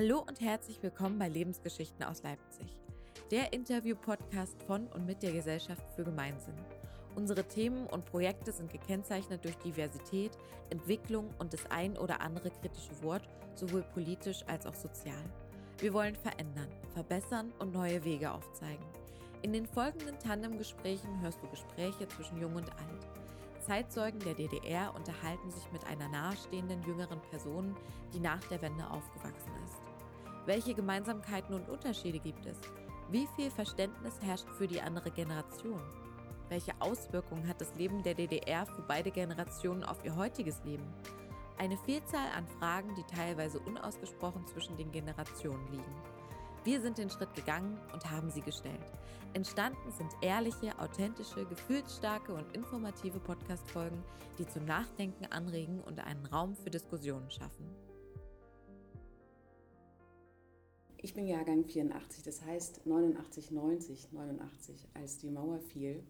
Hallo und herzlich willkommen bei Lebensgeschichten aus Leipzig, der Interview-Podcast von und mit der Gesellschaft für Gemeinsinn. Unsere Themen und Projekte sind gekennzeichnet durch Diversität, Entwicklung und das ein oder andere kritische Wort, sowohl politisch als auch sozial. Wir wollen verändern, verbessern und neue Wege aufzeigen. In den folgenden Tandemgesprächen hörst du Gespräche zwischen Jung und Alt. Zeitzeugen der DDR unterhalten sich mit einer nahestehenden jüngeren Person, die nach der Wende aufgewachsen ist. Welche Gemeinsamkeiten und Unterschiede gibt es? Wie viel Verständnis herrscht für die andere Generation? Welche Auswirkungen hat das Leben der DDR für beide Generationen auf ihr heutiges Leben? Eine Vielzahl an Fragen, die teilweise unausgesprochen zwischen den Generationen liegen. Wir sind den Schritt gegangen und haben sie gestellt. Entstanden sind ehrliche, authentische, gefühlsstarke und informative Podcast-Folgen, die zum Nachdenken anregen und einen Raum für Diskussionen schaffen. Ich bin Jahrgang 84, das heißt 89, 90, 89, als die Mauer fiel,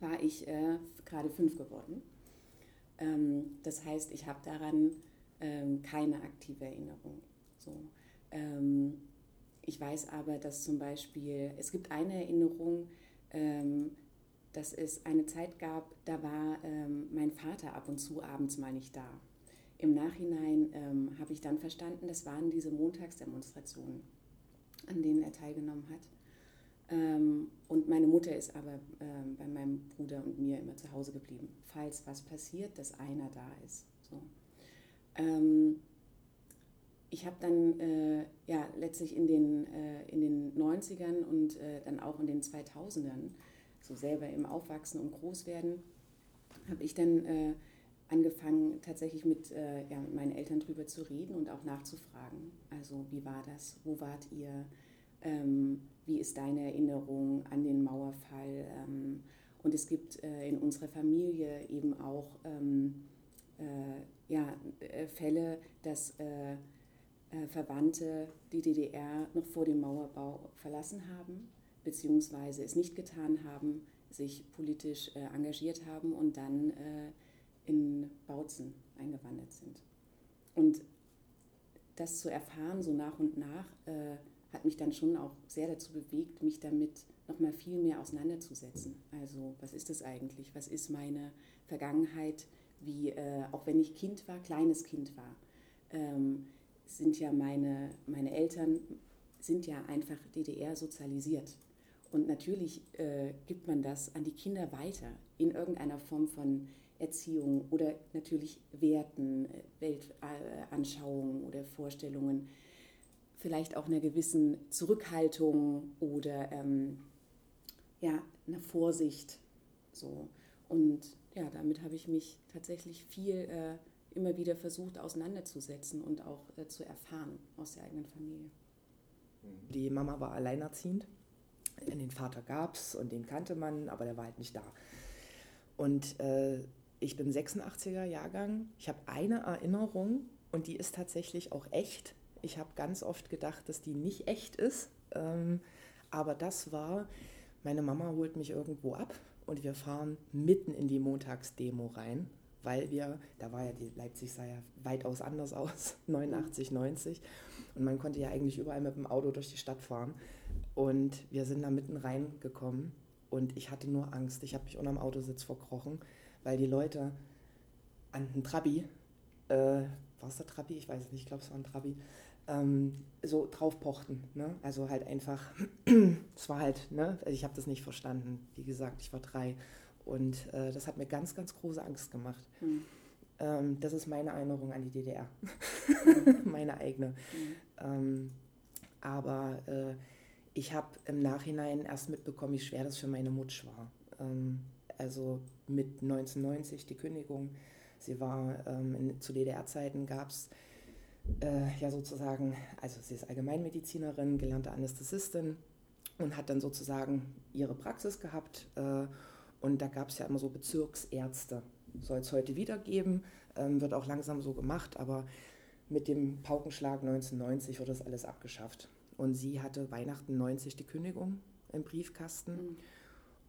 war ich äh, gerade fünf geworden. Ähm, das heißt, ich habe daran ähm, keine aktive Erinnerung. So. Ähm, ich weiß aber, dass zum Beispiel, es gibt eine Erinnerung, ähm, dass es eine Zeit gab, da war ähm, mein Vater ab und zu abends mal nicht da. Im Nachhinein ähm, habe ich dann verstanden, das waren diese Montagsdemonstrationen, an denen er teilgenommen hat. Ähm, und meine Mutter ist aber ähm, bei meinem Bruder und mir immer zu Hause geblieben, falls was passiert, dass einer da ist. So. Ähm, ich habe dann äh, ja, letztlich in den, äh, in den 90ern und äh, dann auch in den 2000ern, so selber im Aufwachsen und Großwerden, habe ich dann äh, angefangen, tatsächlich mit, äh, ja, mit meinen Eltern drüber zu reden und auch nachzufragen. Also wie war das? Wo wart ihr? Ähm, wie ist deine Erinnerung an den Mauerfall? Ähm, und es gibt äh, in unserer Familie eben auch ähm, ja, Fälle, dass äh, Verwandte die DDR noch vor dem Mauerbau verlassen haben, beziehungsweise es nicht getan haben, sich politisch äh, engagiert haben und dann äh, in Bautzen eingewandert sind. Und das zu erfahren, so nach und nach, äh, hat mich dann schon auch sehr dazu bewegt, mich damit noch mal viel mehr auseinanderzusetzen. Also was ist das eigentlich? Was ist meine Vergangenheit? Wie, äh, auch wenn ich Kind war, kleines Kind war, ähm, sind ja meine, meine Eltern sind ja einfach DDR sozialisiert. Und natürlich äh, gibt man das an die Kinder weiter in irgendeiner Form von Erziehung oder natürlich Werten, äh, Weltanschauungen oder Vorstellungen, vielleicht auch einer gewissen Zurückhaltung oder ähm, ja, einer Vorsicht. So. Und ja, damit habe ich mich tatsächlich viel äh, immer wieder versucht auseinanderzusetzen und auch äh, zu erfahren aus der eigenen Familie. Die Mama war alleinerziehend. Den Vater gab es und den kannte man, aber der war halt nicht da. Und äh, ich bin 86er Jahrgang. Ich habe eine Erinnerung und die ist tatsächlich auch echt. Ich habe ganz oft gedacht, dass die nicht echt ist. Ähm, aber das war, meine Mama holt mich irgendwo ab und wir fahren mitten in die Montagsdemo rein weil wir, da war ja die Leipzig sah ja weitaus anders aus, 89, 90 und man konnte ja eigentlich überall mit dem Auto durch die Stadt fahren und wir sind da mitten reingekommen und ich hatte nur Angst, ich habe mich unterm Autositz verkrochen, weil die Leute an den Trabi, äh, war es der Trabi? Ich weiß es nicht, ich glaube es war ein Trabi, ähm, so drauf pochten. Ne? Also halt einfach, es war halt, ne? ich habe das nicht verstanden. Wie gesagt, ich war drei und äh, das hat mir ganz, ganz große Angst gemacht. Mhm. Ähm, das ist meine Erinnerung an die DDR. Mhm. meine eigene. Mhm. Ähm, aber äh, ich habe im Nachhinein erst mitbekommen, wie schwer das für meine Mutter war. Ähm, also mit 1990 die Kündigung. Sie war ähm, in, zu DDR-Zeiten gab es äh, ja sozusagen, also sie ist Allgemeinmedizinerin, gelernte Anästhesistin und hat dann sozusagen ihre Praxis gehabt äh, und da gab es ja immer so Bezirksärzte. Soll es heute wieder geben, ähm, wird auch langsam so gemacht, aber mit dem Paukenschlag 1990 wurde das alles abgeschafft. Und sie hatte Weihnachten 90 die Kündigung im Briefkasten. Mhm.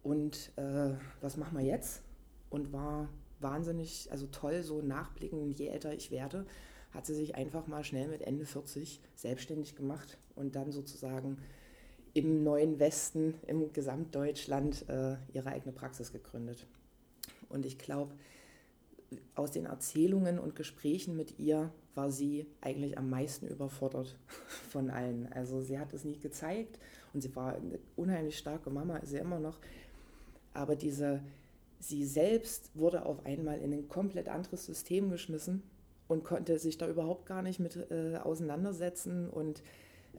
Und äh, was machen wir jetzt? Und war wahnsinnig, also toll, so nachblickend, je älter ich werde, hat sie sich einfach mal schnell mit Ende 40 selbstständig gemacht und dann sozusagen im neuen Westen, im Gesamtdeutschland, äh, ihre eigene Praxis gegründet. Und ich glaube, aus den Erzählungen und Gesprächen mit ihr war sie eigentlich am meisten überfordert von allen. Also sie hat es nie gezeigt und sie war eine unheimlich starke Mama, ist sie immer noch. Aber diese, sie selbst wurde auf einmal in ein komplett anderes System geschmissen und konnte sich da überhaupt gar nicht mit äh, auseinandersetzen und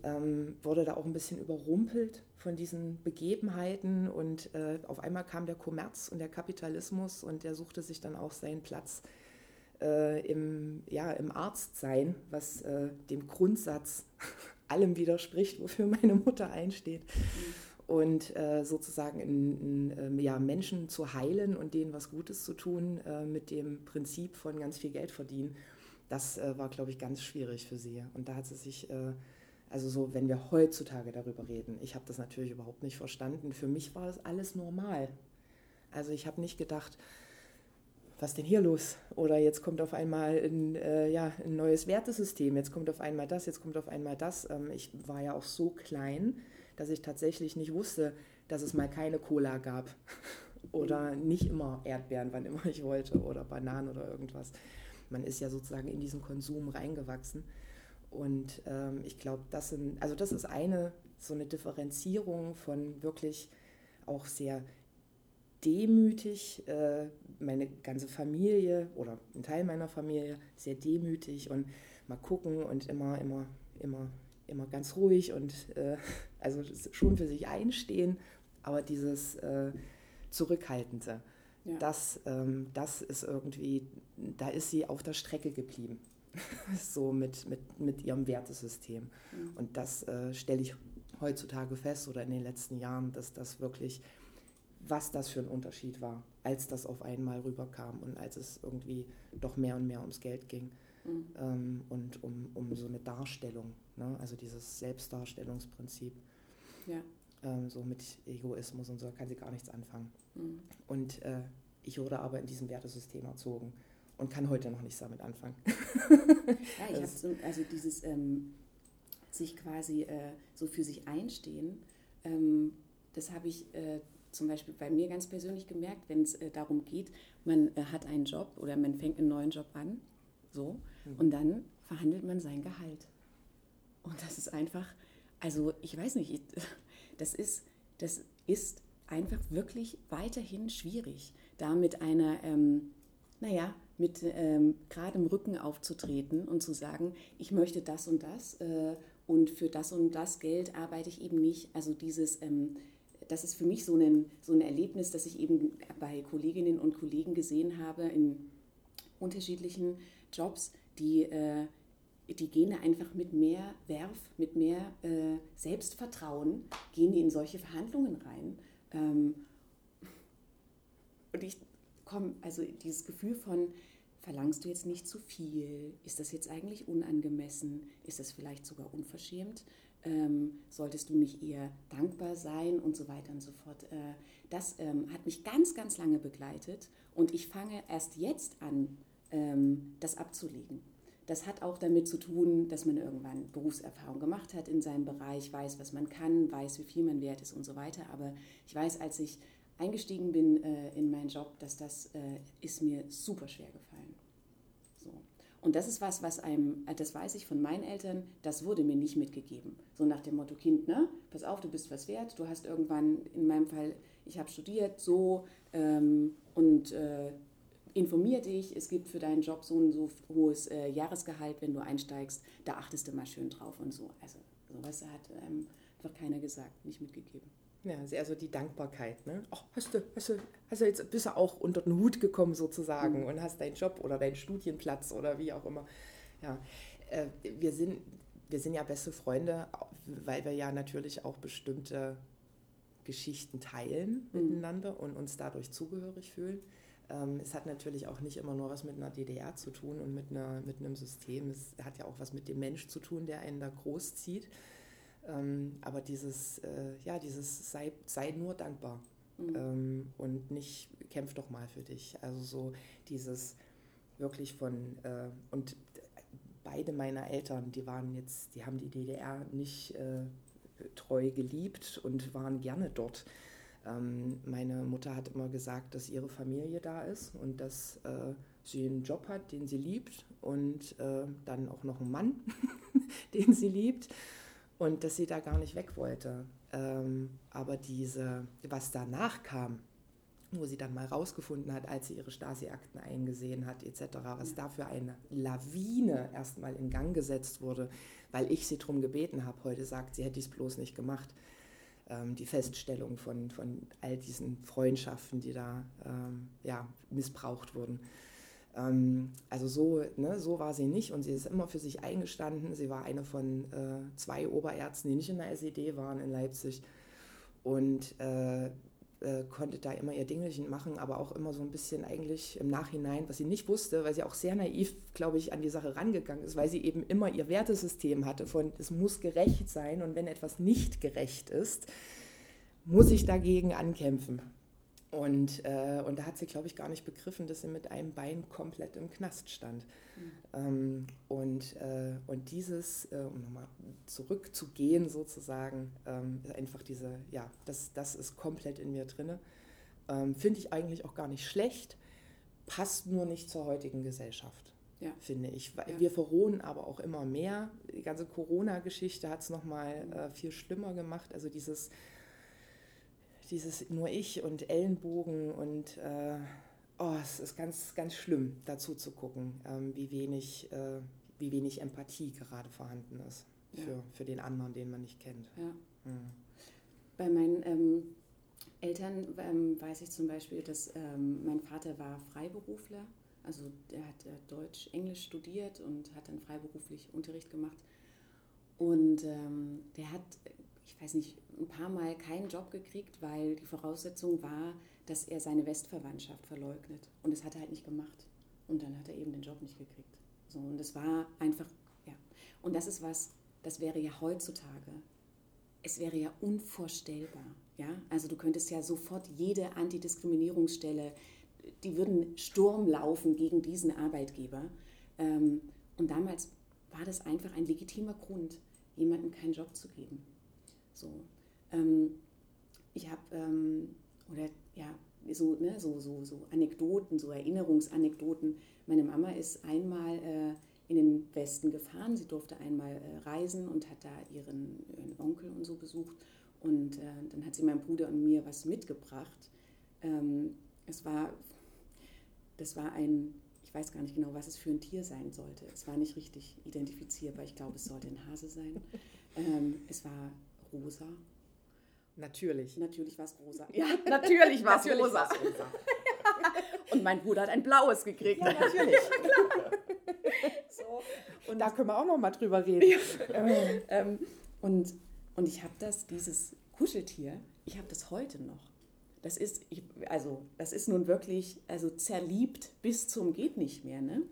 ähm, wurde da auch ein bisschen überrumpelt von diesen Begebenheiten und äh, auf einmal kam der Kommerz und der Kapitalismus und der suchte sich dann auch seinen Platz äh, im, ja, im Arztsein, was äh, dem Grundsatz allem widerspricht, wofür meine Mutter einsteht. Und äh, sozusagen in, in, ähm, ja, Menschen zu heilen und denen was Gutes zu tun äh, mit dem Prinzip von ganz viel Geld verdienen, das äh, war, glaube ich, ganz schwierig für sie. Und da hat sie sich also so, wenn wir heutzutage darüber reden, ich habe das natürlich überhaupt nicht verstanden. Für mich war das alles normal. Also ich habe nicht gedacht, was denn hier los? Oder jetzt kommt auf einmal ein, äh, ja, ein neues Wertesystem, jetzt kommt auf einmal das, jetzt kommt auf einmal das. Ähm, ich war ja auch so klein, dass ich tatsächlich nicht wusste, dass es mal keine Cola gab. oder nicht immer Erdbeeren, wann immer ich wollte, oder Bananen oder irgendwas. Man ist ja sozusagen in diesen Konsum reingewachsen. Und ähm, ich glaube, das sind, also das ist eine so eine Differenzierung von wirklich auch sehr demütig, äh, meine ganze Familie oder ein Teil meiner Familie sehr demütig und mal gucken und immer, immer, immer, immer ganz ruhig und äh, also schon für sich einstehen, aber dieses äh, Zurückhaltende, ja. das, ähm, das ist irgendwie, da ist sie auf der Strecke geblieben. so mit, mit, mit ihrem Wertesystem. Mhm. Und das äh, stelle ich heutzutage fest oder in den letzten Jahren, dass das wirklich, was das für ein Unterschied war, als das auf einmal rüberkam und als es irgendwie doch mehr und mehr ums Geld ging mhm. ähm, und um, um so eine Darstellung, ne? also dieses Selbstdarstellungsprinzip. Ja. Ähm, so mit Egoismus und so kann sie gar nichts anfangen. Mhm. Und äh, ich wurde aber in diesem Wertesystem erzogen und kann heute noch nichts damit anfangen. ja, so, also dieses ähm, sich quasi äh, so für sich einstehen, ähm, das habe ich äh, zum Beispiel bei mir ganz persönlich gemerkt, wenn es äh, darum geht, man äh, hat einen Job oder man fängt einen neuen Job an, so, mhm. und dann verhandelt man sein Gehalt. Und das ist einfach, also ich weiß nicht, das ist, das ist einfach wirklich weiterhin schwierig, da mit einer, ähm, naja, mit ähm, geradem Rücken aufzutreten und zu sagen, ich möchte das und das äh, und für das und das Geld arbeite ich eben nicht. Also dieses, ähm, das ist für mich so ein, so ein Erlebnis, das ich eben bei Kolleginnen und Kollegen gesehen habe in unterschiedlichen Jobs, die, äh, die gehen einfach mit mehr Werf, mit mehr äh, Selbstvertrauen, gehen die in solche Verhandlungen rein. Ähm, und ich komme, also dieses Gefühl von, verlangst du jetzt nicht zu viel? Ist das jetzt eigentlich unangemessen? Ist das vielleicht sogar unverschämt? Ähm, solltest du nicht eher dankbar sein und so weiter und so fort? Äh, das ähm, hat mich ganz, ganz lange begleitet und ich fange erst jetzt an, ähm, das abzulegen. Das hat auch damit zu tun, dass man irgendwann Berufserfahrung gemacht hat in seinem Bereich, weiß, was man kann, weiß, wie viel man wert ist und so weiter. Aber ich weiß, als ich eingestiegen bin äh, in meinen Job, dass das äh, ist mir super schwer gefallen. So. Und das ist was, was einem, äh, das weiß ich von meinen Eltern, das wurde mir nicht mitgegeben. So nach dem Motto, Kind, ne, pass auf, du bist was wert, du hast irgendwann, in meinem Fall, ich habe studiert, so ähm, und äh, informier dich, es gibt für deinen Job so ein so hohes äh, Jahresgehalt, wenn du einsteigst, da achtest du mal schön drauf und so. Also sowas hat ähm, einfach keiner gesagt, nicht mitgegeben. Ja, sehr so die Dankbarkeit. Ne? Ach, hast du, hast du, hast du jetzt bist du auch unter den Hut gekommen sozusagen mhm. und hast deinen Job oder deinen Studienplatz oder wie auch immer. Ja, äh, wir sind, wir sind ja beste Freunde, weil wir ja natürlich auch bestimmte Geschichten teilen mhm. miteinander und uns dadurch zugehörig fühlen. Ähm, es hat natürlich auch nicht immer nur was mit einer DDR zu tun und mit, einer, mit einem System. Es hat ja auch was mit dem Mensch zu tun, der einen da großzieht. Ähm, aber dieses, äh, ja, dieses sei, sei nur dankbar mhm. ähm, und nicht kämpf doch mal für dich. Also so dieses wirklich von, äh, und beide meiner Eltern, die waren jetzt, die haben die DDR nicht äh, treu geliebt und waren gerne dort. Ähm, meine Mutter hat immer gesagt, dass ihre Familie da ist und dass äh, sie einen Job hat, den sie liebt und äh, dann auch noch einen Mann, den sie liebt und dass sie da gar nicht weg wollte. Ähm, aber diese, was danach kam, wo sie dann mal rausgefunden hat, als sie ihre Stasi-Akten eingesehen hat, etc., was da für eine Lawine erstmal in Gang gesetzt wurde, weil ich sie darum gebeten habe. Heute sagt sie, hätte es bloß nicht gemacht. Ähm, die Feststellung von, von all diesen Freundschaften, die da ähm, ja, missbraucht wurden. Ähm, also so, ne, so war sie nicht und sie ist immer für sich eingestanden. Sie war eine von äh, zwei Oberärzten, die nicht in der SED waren in Leipzig und äh, äh, konnte da immer ihr Dingelchen machen, aber auch immer so ein bisschen eigentlich im Nachhinein, was sie nicht wusste, weil sie auch sehr naiv, glaube ich, an die Sache rangegangen ist, weil sie eben immer ihr Wertesystem hatte von, es muss gerecht sein und wenn etwas nicht gerecht ist, muss ich dagegen ankämpfen. Und, äh, und da hat sie, glaube ich, gar nicht begriffen, dass sie mit einem Bein komplett im Knast stand. Mhm. Ähm, und, äh, und dieses, äh, um nochmal zurückzugehen sozusagen, ähm, einfach diese, ja, das, das ist komplett in mir drin. Ähm, Finde ich eigentlich auch gar nicht schlecht, passt nur nicht zur heutigen Gesellschaft. Ja. finde ich. Ja. Wir verrohen aber auch immer mehr. Die ganze Corona-Geschichte hat es nochmal mhm. äh, viel schlimmer gemacht. Also dieses, dieses nur ich und Ellenbogen und äh, oh, es ist ganz, ganz schlimm, dazu zu gucken, ähm, wie, wenig, äh, wie wenig Empathie gerade vorhanden ist für, ja. für den anderen, den man nicht kennt. Ja. Mhm. Bei meinen ähm, Eltern ähm, weiß ich zum Beispiel, dass ähm, mein Vater war Freiberufler, also er hat äh, Deutsch, Englisch studiert und hat dann freiberuflich Unterricht gemacht. Und ähm, der hat ich weiß nicht, ein paar Mal keinen Job gekriegt, weil die Voraussetzung war, dass er seine Westverwandtschaft verleugnet. Und das hat er halt nicht gemacht. Und dann hat er eben den Job nicht gekriegt. So, und das war einfach, ja. Und das ist was, das wäre ja heutzutage, es wäre ja unvorstellbar. Ja? Also du könntest ja sofort jede Antidiskriminierungsstelle, die würden Sturm laufen gegen diesen Arbeitgeber. Ähm, und damals war das einfach ein legitimer Grund, jemandem keinen Job zu geben. So, ähm, ich habe, ähm, oder ja, so, ne, so, so, so Anekdoten, so Erinnerungsanekdoten. Meine Mama ist einmal äh, in den Westen gefahren. Sie durfte einmal äh, reisen und hat da ihren, ihren, Onkel und so besucht. Und äh, dann hat sie meinem Bruder und mir was mitgebracht. Ähm, es war, das war ein, ich weiß gar nicht genau, was es für ein Tier sein sollte. Es war nicht richtig identifizierbar. Ich glaube, es sollte ein Hase sein. Ähm, es war rosa. Natürlich. Natürlich war es rosa. Ja, natürlich war es rosa. rosa. Und mein Bruder hat ein blaues gekriegt. Ja, natürlich. so. Und da können wir auch noch mal drüber reden. Ja. Ähm, und, und ich habe das, dieses Kuscheltier, ich habe das heute noch. Das ist, ich, also, das ist nun wirklich also zerliebt bis zum geht nicht mehr. Ne?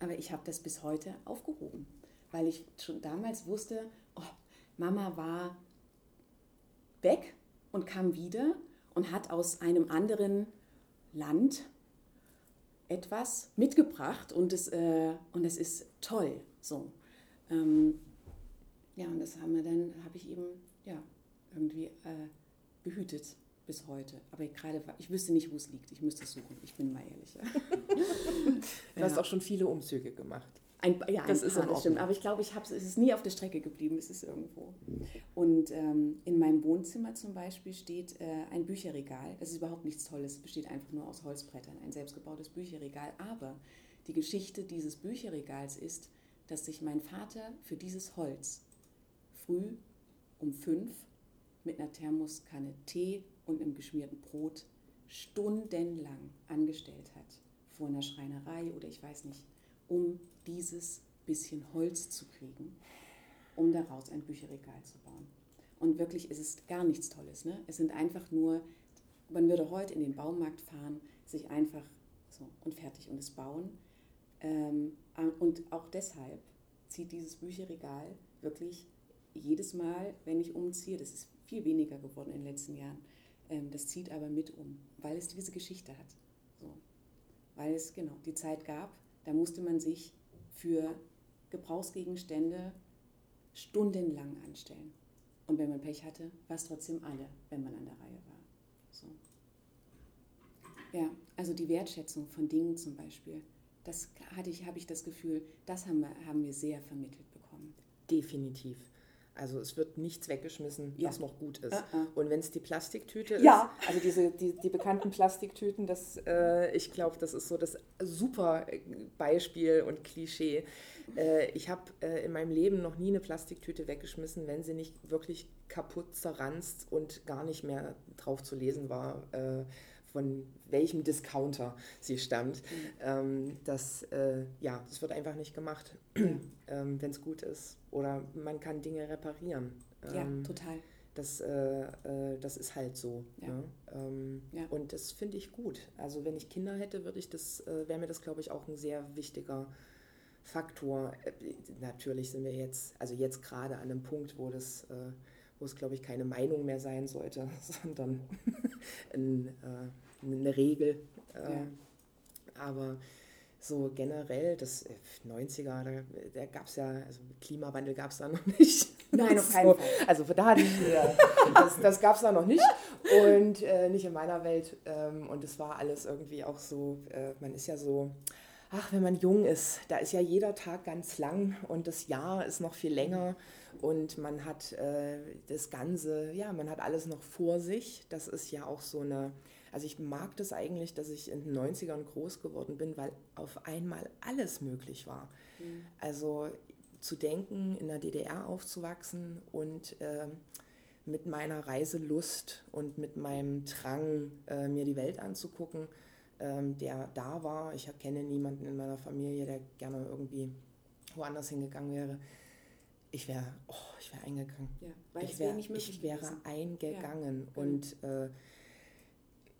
Aber ich habe das bis heute aufgehoben, weil ich schon damals wusste, oh, Mama war weg und kam wieder und hat aus einem anderen Land etwas mitgebracht und es, äh, und es ist toll. So. Ähm, ja, und das haben wir dann, habe ich eben ja, irgendwie äh, behütet bis heute. Aber gerade, ich wüsste nicht, wo es liegt. Ich müsste es suchen. Ich bin mal ehrlich. du hast auch schon viele Umzüge gemacht. Ein, ja, das ein ist paar, das stimmt. Aber ich glaube, ich es ist nie auf der Strecke geblieben. Es ist irgendwo. Und ähm, in meinem Wohnzimmer zum Beispiel steht äh, ein Bücherregal. Das ist überhaupt nichts Tolles. Es besteht einfach nur aus Holzbrettern. Ein selbstgebautes Bücherregal. Aber die Geschichte dieses Bücherregals ist, dass sich mein Vater für dieses Holz früh um fünf mit einer Thermoskanne Tee und einem geschmierten Brot stundenlang angestellt hat. Vor einer Schreinerei oder ich weiß nicht um dieses bisschen Holz zu kriegen, um daraus ein Bücherregal zu bauen. Und wirklich ist es gar nichts Tolles. Ne? Es sind einfach nur, man würde heute in den Baumarkt fahren, sich einfach so und fertig und es bauen. Ähm, und auch deshalb zieht dieses Bücherregal wirklich jedes Mal, wenn ich umziehe, das ist viel weniger geworden in den letzten Jahren, ähm, das zieht aber mit um, weil es diese Geschichte hat. So. Weil es genau die Zeit gab, da musste man sich für Gebrauchsgegenstände stundenlang anstellen. Und wenn man Pech hatte, war es trotzdem alle, wenn man an der Reihe war. So. Ja, also die Wertschätzung von Dingen zum Beispiel, das hatte ich, habe ich das Gefühl, das haben wir, haben wir sehr vermittelt bekommen. Definitiv. Also es wird nichts weggeschmissen, ja. was noch gut ist. Uh -uh. Und wenn es die Plastiktüte ja. ist, also diese, die, die bekannten Plastiktüten, das, äh, ich glaube, das ist so das super Beispiel und Klischee. Äh, ich habe äh, in meinem Leben noch nie eine Plastiktüte weggeschmissen, wenn sie nicht wirklich kaputt zerranzt und gar nicht mehr drauf zu lesen war äh, von welchem Discounter sie stammt. Mhm. Ähm, das, äh, ja, das wird einfach nicht gemacht, ähm, wenn es gut ist. Oder man kann Dinge reparieren. Ähm, ja, total. Das, äh, äh, das ist halt so. Ja. Ne? Ähm, ja. Und das finde ich gut. Also wenn ich Kinder hätte, würde ich das, wäre mir das, glaube ich, auch ein sehr wichtiger Faktor. Natürlich sind wir jetzt, also jetzt gerade an einem Punkt, wo das wo es, glaube ich, keine Meinung mehr sein sollte, sondern ein, äh, eine Regel. Äh, ja. Aber so generell, das 90er, äh, da, da gab es ja, also Klimawandel gab es da noch nicht. Nein, auf keinen so, Fall. Also da hatte ich, das, das gab es da noch nicht und äh, nicht in meiner Welt. Ähm, und es war alles irgendwie auch so, äh, man ist ja so, ach, wenn man jung ist, da ist ja jeder Tag ganz lang und das Jahr ist noch viel länger und man hat äh, das Ganze, ja, man hat alles noch vor sich. Das ist ja auch so eine, also ich mag das eigentlich, dass ich in den 90ern groß geworden bin, weil auf einmal alles möglich war. Mhm. Also zu denken, in der DDR aufzuwachsen und äh, mit meiner Reiselust und mit meinem Drang, äh, mir die Welt anzugucken, ähm, der da war. Ich kenne niemanden in meiner Familie, der gerne irgendwie woanders hingegangen wäre. Ich wäre oh, ich wär eingegangen. Ja, ich, wär, ich wäre eingegangen. Ja, und äh,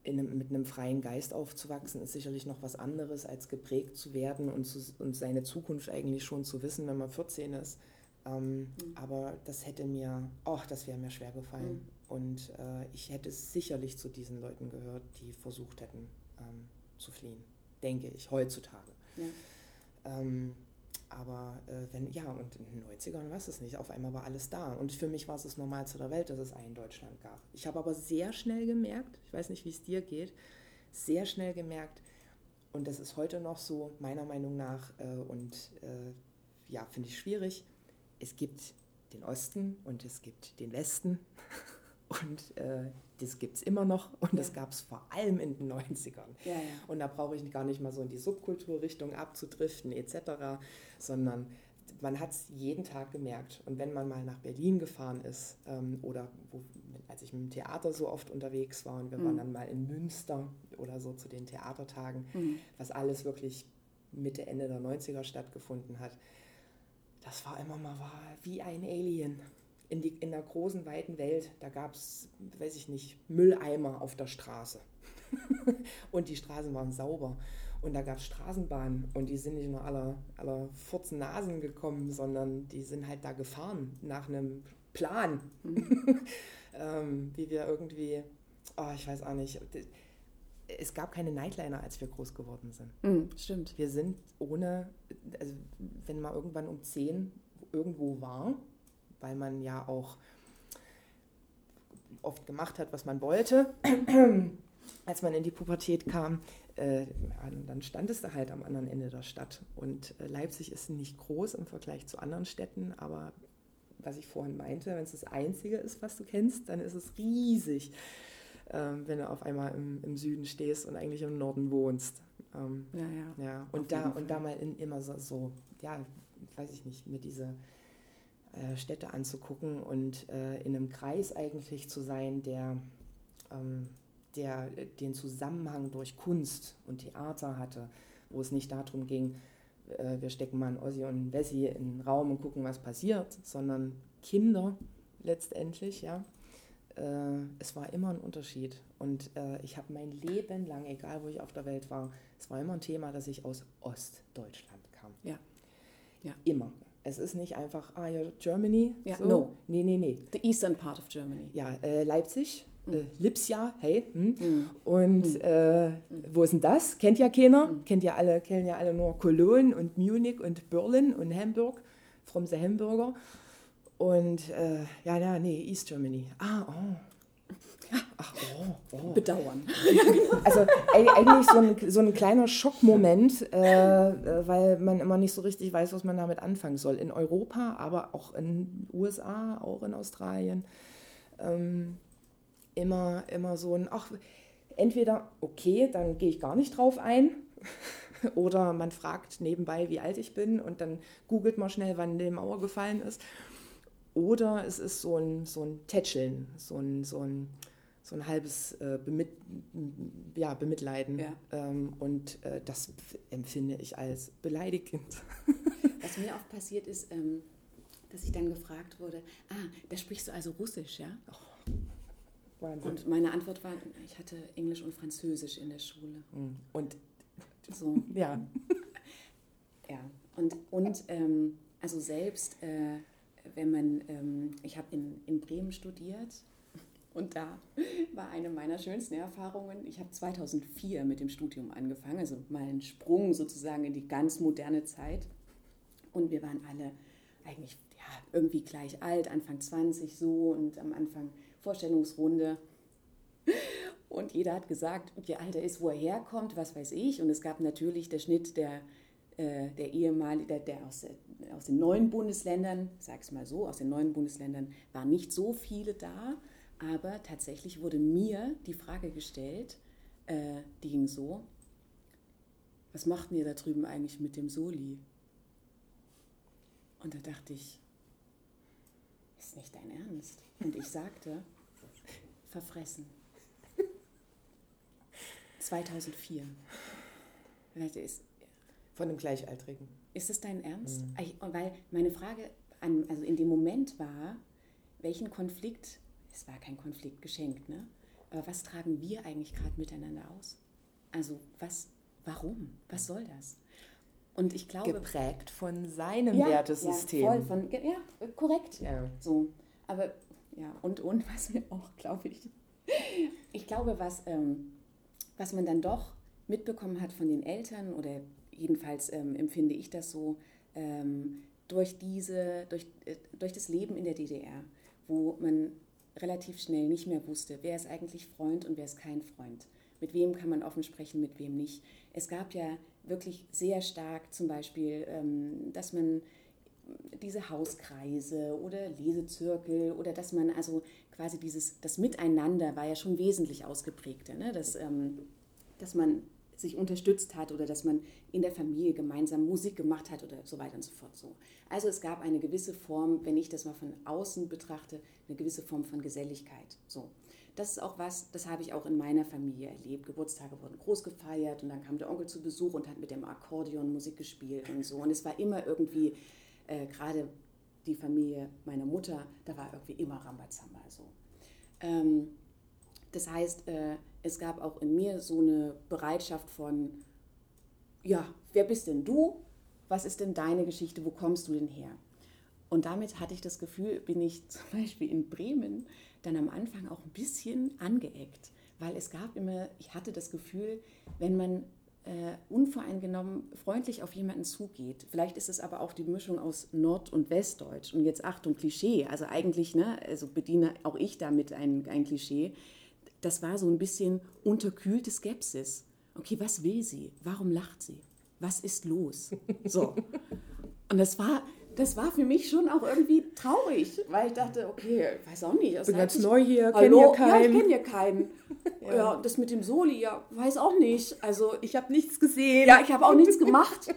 einem, mit einem freien Geist aufzuwachsen, ist sicherlich noch was anderes, als geprägt zu werden und, zu, und seine Zukunft eigentlich schon zu wissen, wenn man 14 ist. Ähm, mhm. Aber das hätte mir, oh, das wäre mir schwer gefallen. Mhm. Und äh, ich hätte sicherlich zu diesen Leuten gehört, die versucht hätten, ähm, zu fliehen, denke ich, heutzutage. Ja. Ähm, aber äh, wenn, ja, und in den 90ern war es nicht. Auf einmal war alles da. Und für mich war es das Normalste der Welt, dass es einen Deutschland gab. Ich habe aber sehr schnell gemerkt, ich weiß nicht, wie es dir geht, sehr schnell gemerkt, und das ist heute noch so, meiner Meinung nach, äh, und äh, ja, finde ich schwierig, es gibt den Osten und es gibt den Westen. Und äh, das gibt es immer noch und ja. das gab es vor allem in den 90ern. Ja, ja. Und da brauche ich gar nicht mal so in die Subkulturrichtung abzudriften etc., sondern man hat es jeden Tag gemerkt. Und wenn man mal nach Berlin gefahren ist ähm, oder wo, als ich mit dem Theater so oft unterwegs war und wir mhm. waren dann mal in Münster oder so zu den Theatertagen, mhm. was alles wirklich Mitte, Ende der 90er stattgefunden hat, das war immer mal war wie ein Alien in, die, in der großen, weiten Welt, da gab es, weiß ich nicht, Mülleimer auf der Straße. und die Straßen waren sauber. Und da gab es Straßenbahnen und die sind nicht nur aller, aller Furzen Nasen gekommen, sondern die sind halt da gefahren nach einem Plan. Mhm. ähm, wie wir irgendwie, oh, ich weiß auch nicht. Es gab keine Nightliner, als wir groß geworden sind. Mhm, stimmt. Wir sind ohne, also wenn man irgendwann um 10 irgendwo war, weil man ja auch oft gemacht hat, was man wollte. Als man in die Pubertät kam, äh, dann stand es da halt am anderen Ende der Stadt. Und äh, Leipzig ist nicht groß im Vergleich zu anderen Städten, aber was ich vorhin meinte, wenn es das Einzige ist, was du kennst, dann ist es riesig, ähm, wenn du auf einmal im, im, Süden stehst und eigentlich im Norden wohnst. Ähm, ja, ja. ja. Und, da, und da mal in, immer so, so, ja, weiß ich nicht, mit dieser äh, Städte anzugucken und äh, in einem Kreis eigentlich zu sein, der, ähm, der den Zusammenhang durch Kunst und Theater hatte, wo es nicht darum ging, äh, wir stecken mal einen Ossi und einen Wessi in den Raum und gucken, was passiert, sondern Kinder letztendlich, ja. Äh, es war immer ein Unterschied. Und äh, ich habe mein Leben lang, egal wo ich auf der Welt war, es war immer ein Thema, dass ich aus Ostdeutschland kam. Ja. ja. Immer. Es ist nicht einfach, ah ja, Germany. Ja, so. no. Nee, nee, nee. The eastern part of Germany. Ja, äh, Leipzig äh, Lipsia, hey. Hm? Mhm. Und äh, wo ist denn das? Kennt ja keiner. Mhm. Kennt ja alle, kennen ja alle nur Cologne und Munich und Berlin und Hamburg, from the Hamburger. Und äh, ja, ja, nee, East Germany. Ah, oh. Ach, oh, oh. Bedauern. Also eigentlich so ein, so ein kleiner Schockmoment, äh, äh, weil man immer nicht so richtig weiß, was man damit anfangen soll. In Europa, aber auch in den USA, auch in Australien. Ähm, immer, immer so ein, ach, entweder, okay, dann gehe ich gar nicht drauf ein. Oder man fragt nebenbei, wie alt ich bin und dann googelt man schnell, wann die Mauer gefallen ist. Oder es ist so ein, so ein Tätscheln, so ein, so ein, so ein halbes äh, Bemit, ja, Bemitleiden. Ja. Ähm, und äh, das empfinde ich als beleidigend. Was mir auch passiert ist, ähm, dass ich dann gefragt wurde, ah, da sprichst du also Russisch, ja? Oh. Wahnsinn. Und meine Antwort war, ich hatte Englisch und Französisch in der Schule. Hm. Und so. ja. Ja. Und, und ähm, also selbst, äh, wenn man, ähm, ich habe in, in Bremen studiert und da war eine meiner schönsten Erfahrungen. Ich habe 2004 mit dem Studium angefangen, also mal ein Sprung sozusagen in die ganz moderne Zeit. Und wir waren alle eigentlich ja, irgendwie gleich alt, Anfang 20 so und am Anfang Vorstellungsrunde. Und jeder hat gesagt, wie alt er ist, wo er herkommt, was weiß ich. Und es gab natürlich der Schnitt der, äh, der ehemalige, der, der aus, aus den neuen Bundesländern, sag es mal so, aus den neuen Bundesländern waren nicht so viele da. Aber tatsächlich wurde mir die Frage gestellt, äh, die ging so, was macht ihr da drüben eigentlich mit dem Soli? Und da dachte ich, ist nicht dein Ernst. Und ich sagte, verfressen. 2004. Ist, Von einem Gleichaltrigen. Ist es dein Ernst? Mhm. Weil meine Frage an, also in dem Moment war, welchen Konflikt, es war kein Konflikt geschenkt, ne? aber was tragen wir eigentlich gerade miteinander aus? Also was, warum? Was soll das? Und ich glaube. Geprägt von seinem ja, Wertesystem. Ja, voll von, ja, korrekt. Ja. So. Aber ja, und, und was mir auch, glaube ich, ich glaube, was, ähm, was man dann doch mitbekommen hat von den Eltern, oder jedenfalls ähm, empfinde ich das so, ähm, durch, diese, durch, äh, durch das Leben in der DDR, wo man relativ schnell nicht mehr wusste, wer ist eigentlich Freund und wer ist kein Freund. Mit wem kann man offen sprechen, mit wem nicht. Es gab ja wirklich sehr stark zum Beispiel, ähm, dass man diese Hauskreise oder Lesezirkel oder dass man also quasi dieses, das Miteinander war ja schon wesentlich ausgeprägter, ne? dass, ähm, dass man sich unterstützt hat oder dass man in der Familie gemeinsam Musik gemacht hat oder so weiter und so fort. So. Also es gab eine gewisse Form, wenn ich das mal von außen betrachte, eine gewisse Form von Geselligkeit. So. Das ist auch was, das habe ich auch in meiner Familie erlebt. Geburtstage wurden groß gefeiert und dann kam der Onkel zu Besuch und hat mit dem Akkordeon Musik gespielt und so. Und es war immer irgendwie äh, gerade die Familie meiner Mutter, da war irgendwie immer Rambazamba so. Ähm, das heißt, äh, es gab auch in mir so eine Bereitschaft von, ja, wer bist denn du? Was ist denn deine Geschichte? Wo kommst du denn her? Und damit hatte ich das Gefühl, bin ich zum Beispiel in Bremen dann am Anfang auch ein bisschen angeeckt, weil es gab immer, ich hatte das Gefühl, wenn man äh, unvoreingenommen freundlich auf jemanden zugeht. Vielleicht ist es aber auch die Mischung aus Nord- und Westdeutsch. Und jetzt Achtung, Klischee. Also eigentlich, ne, also bediene auch ich damit ein, ein Klischee. Das war so ein bisschen unterkühlte Skepsis. Okay, was will sie? Warum lacht sie? Was ist los? So. Und das war, das war für mich schon auch irgendwie traurig, weil ich dachte, okay, ich weiß auch nicht. Ich bin ganz neu hier, kenne hier keinen. Ja, ich kenne hier keinen. ja. ja. das mit dem Soli, ja, weiß auch nicht. Also ich habe nichts gesehen. Ja, ich habe auch nichts gemacht.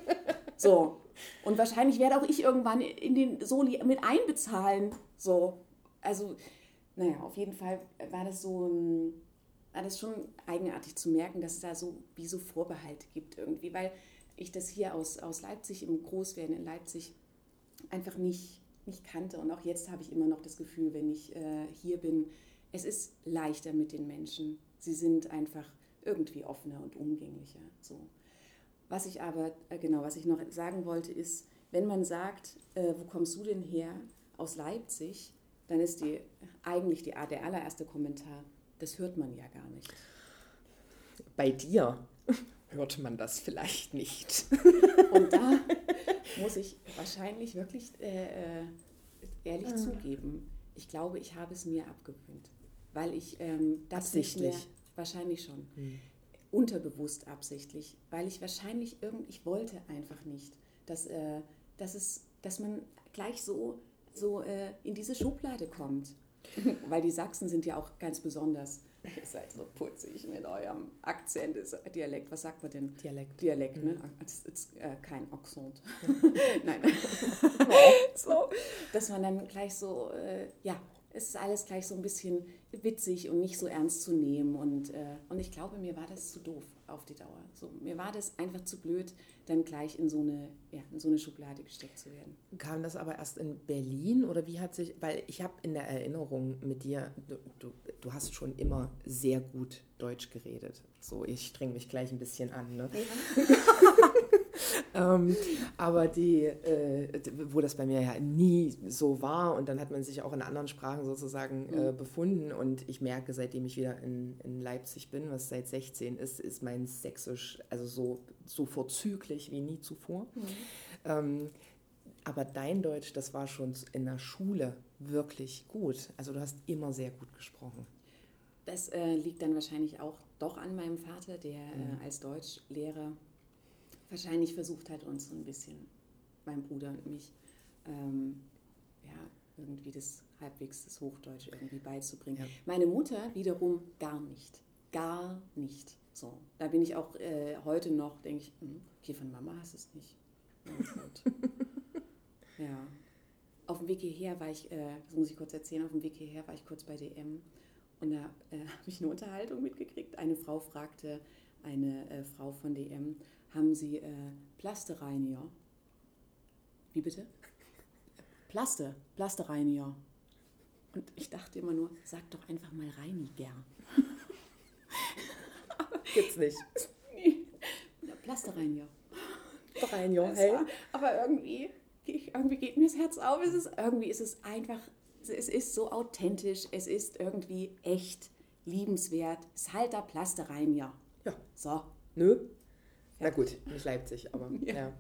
So. Und wahrscheinlich werde auch ich irgendwann in den Soli mit einbezahlen. So. Also, naja, auf jeden Fall war das so war das schon eigenartig zu merken, dass es da so wie so Vorbehalte gibt irgendwie, weil ich das hier aus, aus Leipzig, im Großwerden in Leipzig, einfach nicht, nicht kannte. Und auch jetzt habe ich immer noch das Gefühl, wenn ich äh, hier bin, es ist leichter mit den Menschen. Sie sind einfach irgendwie offener und umgänglicher. So. Was ich aber, äh, genau, was ich noch sagen wollte, ist, wenn man sagt, äh, wo kommst du denn her? Aus Leipzig, dann ist die, eigentlich die, der allererste Kommentar, das hört man ja gar nicht. Bei dir hört man das vielleicht nicht. Und da muss ich wahrscheinlich wirklich äh, äh ehrlich ah. zugeben, ich glaube, ich habe es mir abgewöhnt, weil ich ähm, das absichtlich mehr, wahrscheinlich schon hm. unterbewusst absichtlich, weil ich wahrscheinlich irgend ich wollte einfach nicht, dass äh, dass es dass man gleich so so äh, in diese Schublade kommt, weil die Sachsen sind ja auch ganz besonders Ihr seid so putzig mit eurem Akzent, Dialekt. Was sagt man denn? Dialekt. Dialekt, ne? Mhm. Es ist äh, kein Akzent. Nein. so, dass man dann gleich so, äh, ja, es ist alles gleich so ein bisschen witzig und nicht so ernst zu nehmen. Und, äh, und ich glaube, mir war das zu doof auf die Dauer. So, mir war das einfach zu blöd, dann gleich in so eine, ja, in so eine Schublade gesteckt zu werden. Kam das aber erst in Berlin oder wie hat sich, weil ich habe in der Erinnerung mit dir, du, du, du, hast schon immer sehr gut Deutsch geredet. So, ich streng mich gleich ein bisschen an. Ne? Ja. ähm, aber die, äh, wo das bei mir ja nie so war und dann hat man sich auch in anderen Sprachen sozusagen äh, mhm. befunden und ich merke, seitdem ich wieder in, in Leipzig bin, was seit 16 ist, ist mein Sächsisch also so, so vorzüglich wie nie zuvor. Mhm. Ähm, aber dein Deutsch, das war schon in der Schule wirklich gut. Also du hast immer sehr gut gesprochen. Das äh, liegt dann wahrscheinlich auch doch an meinem Vater, der äh, mhm. als Deutschlehrer wahrscheinlich versucht hat, uns so ein bisschen, mein Bruder und mich, ähm, ja, irgendwie das halbwegs das Hochdeutsch irgendwie beizubringen. Ja. Meine Mutter wiederum gar nicht. Gar nicht. So, da bin ich auch äh, heute noch, denke ich, mh, hm, okay, von Mama hast du es nicht. ja. Auf dem Weg hierher war ich, äh, das muss ich kurz erzählen, auf dem Weg hierher war ich kurz bei DM und da äh, habe ich eine Unterhaltung mitgekriegt. Eine Frau fragte eine äh, Frau von DM, haben Sie äh, Plastereiniger. Wie bitte? Plaste, Plastereiniger. Und ich dachte immer nur, sag doch einfach mal Reiniger. Gibt's nicht. Nee. Plastereiniger. Reiniger, hey. Aber irgendwie, irgendwie geht mir das Herz auf. Es ist, irgendwie ist es einfach, es ist so authentisch, es ist irgendwie echt liebenswert. Halt der Plastereiniger. Ja. So. Nö, na gut, nicht Leipzig, aber ja. ja.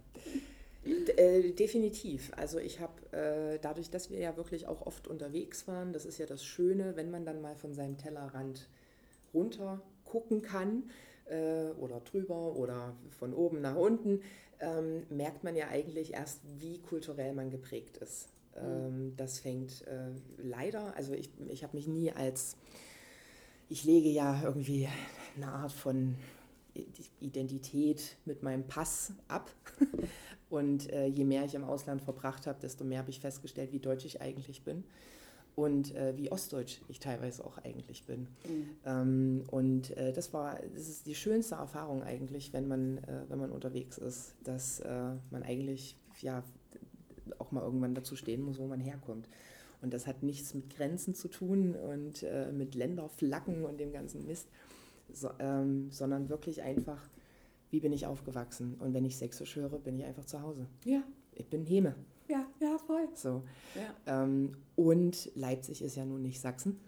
Äh, definitiv. Also ich habe äh, dadurch, dass wir ja wirklich auch oft unterwegs waren, das ist ja das Schöne, wenn man dann mal von seinem Tellerrand runter gucken kann äh, oder drüber oder von oben nach unten, ähm, merkt man ja eigentlich erst, wie kulturell man geprägt ist. Mhm. Ähm, das fängt äh, leider, also ich, ich habe mich nie als, ich lege ja irgendwie eine Art von Identität mit meinem Pass ab. Und äh, je mehr ich im Ausland verbracht habe, desto mehr habe ich festgestellt, wie deutsch ich eigentlich bin und äh, wie ostdeutsch ich teilweise auch eigentlich bin. Mhm. Ähm, und äh, das war, das ist die schönste Erfahrung eigentlich, wenn man, äh, wenn man unterwegs ist, dass äh, man eigentlich ja auch mal irgendwann dazu stehen muss, wo man herkommt. Und das hat nichts mit Grenzen zu tun und äh, mit Länderflaggen und dem ganzen Mist, so, ähm, sondern wirklich einfach, wie bin ich aufgewachsen? Und wenn ich Sächsisch höre, bin ich einfach zu Hause. Ja. Ich bin Heme. Ja, ja, voll. So. Ja. Ähm, und Leipzig ist ja nun nicht Sachsen.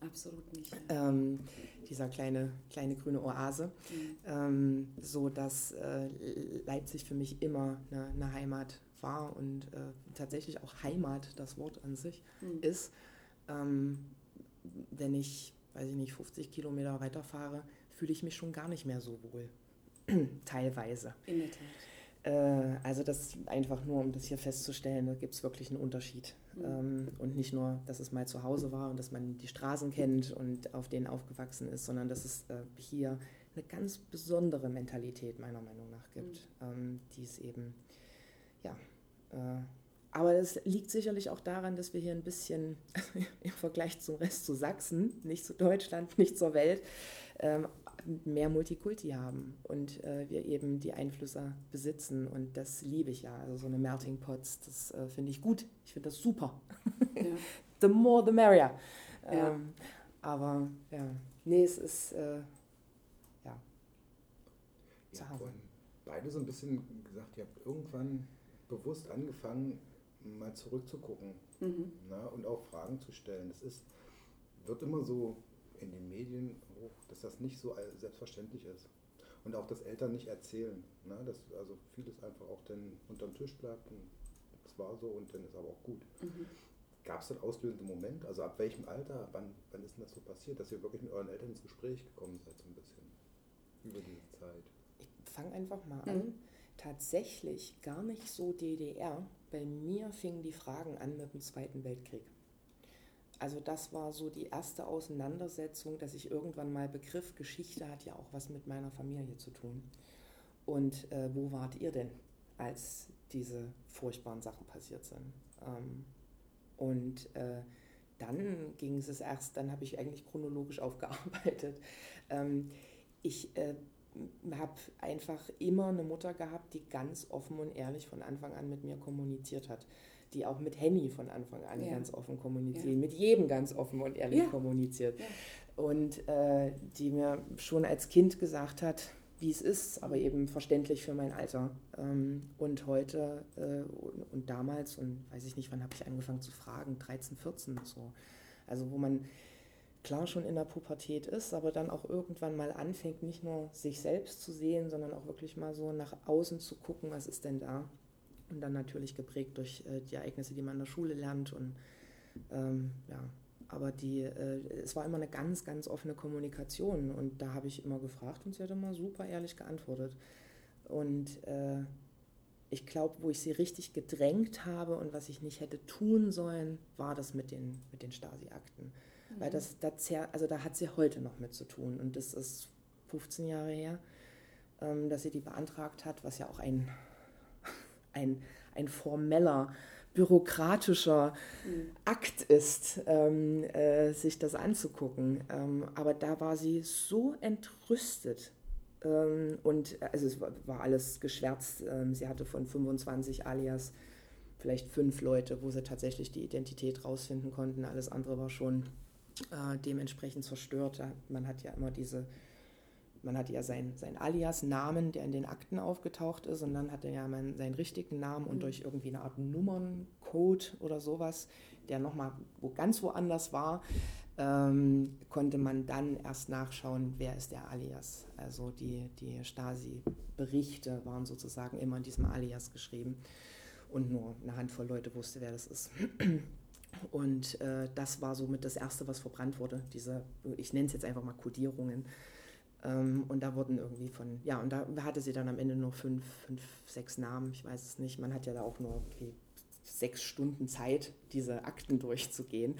Absolut nicht. Ähm, dieser kleine, kleine grüne Oase. Mhm. Ähm, so dass äh, Leipzig für mich immer eine, eine Heimat war und äh, tatsächlich auch Heimat das Wort an sich mhm. ist. Ähm, wenn ich weiß ich nicht, 50 Kilometer weiterfahre, fühle ich mich schon gar nicht mehr so wohl. Teilweise. In der Tat. Äh, also das einfach nur, um das hier festzustellen, da gibt es wirklich einen Unterschied. Mhm. Ähm, und nicht nur, dass es mal zu Hause war und dass man die Straßen kennt und auf denen aufgewachsen ist, sondern dass es äh, hier eine ganz besondere Mentalität meiner Meinung nach gibt, mhm. ähm, die es eben, ja, äh, aber das liegt sicherlich auch daran, dass wir hier ein bisschen im Vergleich zum Rest zu Sachsen, nicht zu Deutschland, nicht zur Welt, ähm, mehr Multikulti haben und äh, wir eben die Einflüsse besitzen und das liebe ich ja. Also so eine Melting Pots, das äh, finde ich gut. Ich finde das super. Ja. the more, the merrier. Ja. Ähm, aber ja, nee, es ist äh, ja. Ihr habt beide so ein bisschen gesagt, ihr habt irgendwann bewusst angefangen, mal zurückzugucken mhm. na, und auch Fragen zu stellen. Es ist, wird immer so in den Medien hoch, dass das nicht so selbstverständlich ist. Und auch, dass Eltern nicht erzählen. Ne? Dass also vieles einfach auch dann unterm Tisch bleibt und es war so und dann ist aber auch gut. Mhm. Gab es dann auslösende Moment? Also ab welchem Alter, wann, wann ist denn das so passiert, dass ihr wirklich mit euren Eltern ins Gespräch gekommen seid, so ein bisschen über diese Zeit? Ich fange einfach mal an. Mhm. Tatsächlich gar nicht so DDR. Bei mir fingen die Fragen an mit dem Zweiten Weltkrieg. Also das war so die erste Auseinandersetzung, dass ich irgendwann mal begriff, Geschichte hat ja auch was mit meiner Familie zu tun. Und äh, wo wart ihr denn, als diese furchtbaren Sachen passiert sind? Ähm, und äh, dann ging es erst, dann habe ich eigentlich chronologisch aufgearbeitet. Ähm, ich äh, habe einfach immer eine Mutter gehabt, die ganz offen und ehrlich von Anfang an mit mir kommuniziert hat die auch mit Henny von Anfang an ja. ganz offen kommunizieren, ja. mit jedem ganz offen und ehrlich ja. kommuniziert. Und äh, die mir schon als Kind gesagt hat, wie es ist, aber eben verständlich für mein Alter. Ähm, und heute äh, und, und, damals, und weiß ich nicht, wann habe ich angefangen zu fragen, 13, 14 so. Also wo man klar schon in der Pubertät ist, aber dann auch irgendwann mal anfängt, nicht nur sich selbst zu sehen, sondern auch wirklich mal so nach außen zu gucken, was ist denn da. Und dann natürlich geprägt durch äh, die Ereignisse, die man in der Schule lernt. Und ähm, ja, aber die, äh, es war immer eine ganz, ganz offene Kommunikation. Und da habe ich immer gefragt und sie hat immer super ehrlich geantwortet. Und äh, ich glaube, wo ich sie richtig gedrängt habe und was ich nicht hätte tun sollen, war das mit den, mit den Stasi-Akten. Mhm. Weil das, das, also da hat sie heute noch mit zu tun. Und das ist 15 Jahre her, ähm, dass sie die beantragt hat, was ja auch ein ein, ein formeller, bürokratischer mhm. Akt ist, ähm, äh, sich das anzugucken. Ähm, aber da war sie so entrüstet. Ähm, und also es war, war alles geschwärzt. Ähm, sie hatte von 25 alias vielleicht fünf Leute, wo sie tatsächlich die Identität rausfinden konnten. Alles andere war schon äh, dementsprechend zerstört. Man hat ja immer diese man hatte ja seinen sein Alias-Namen, der in den Akten aufgetaucht ist, und dann hatte er ja man, seinen richtigen Namen und mhm. durch irgendwie eine Art Nummerncode oder sowas, der nochmal wo ganz woanders war, ähm, konnte man dann erst nachschauen, wer ist der Alias. Also die, die Stasi-Berichte waren sozusagen immer in diesem Alias geschrieben und nur eine Handvoll Leute wusste, wer das ist. Und äh, das war somit das Erste, was verbrannt wurde, diese, ich nenne es jetzt einfach mal Kodierungen. Ähm, und da wurden irgendwie von, ja, und da hatte sie dann am Ende nur fünf, fünf, sechs Namen, ich weiß es nicht. Man hat ja da auch nur sechs Stunden Zeit, diese Akten durchzugehen.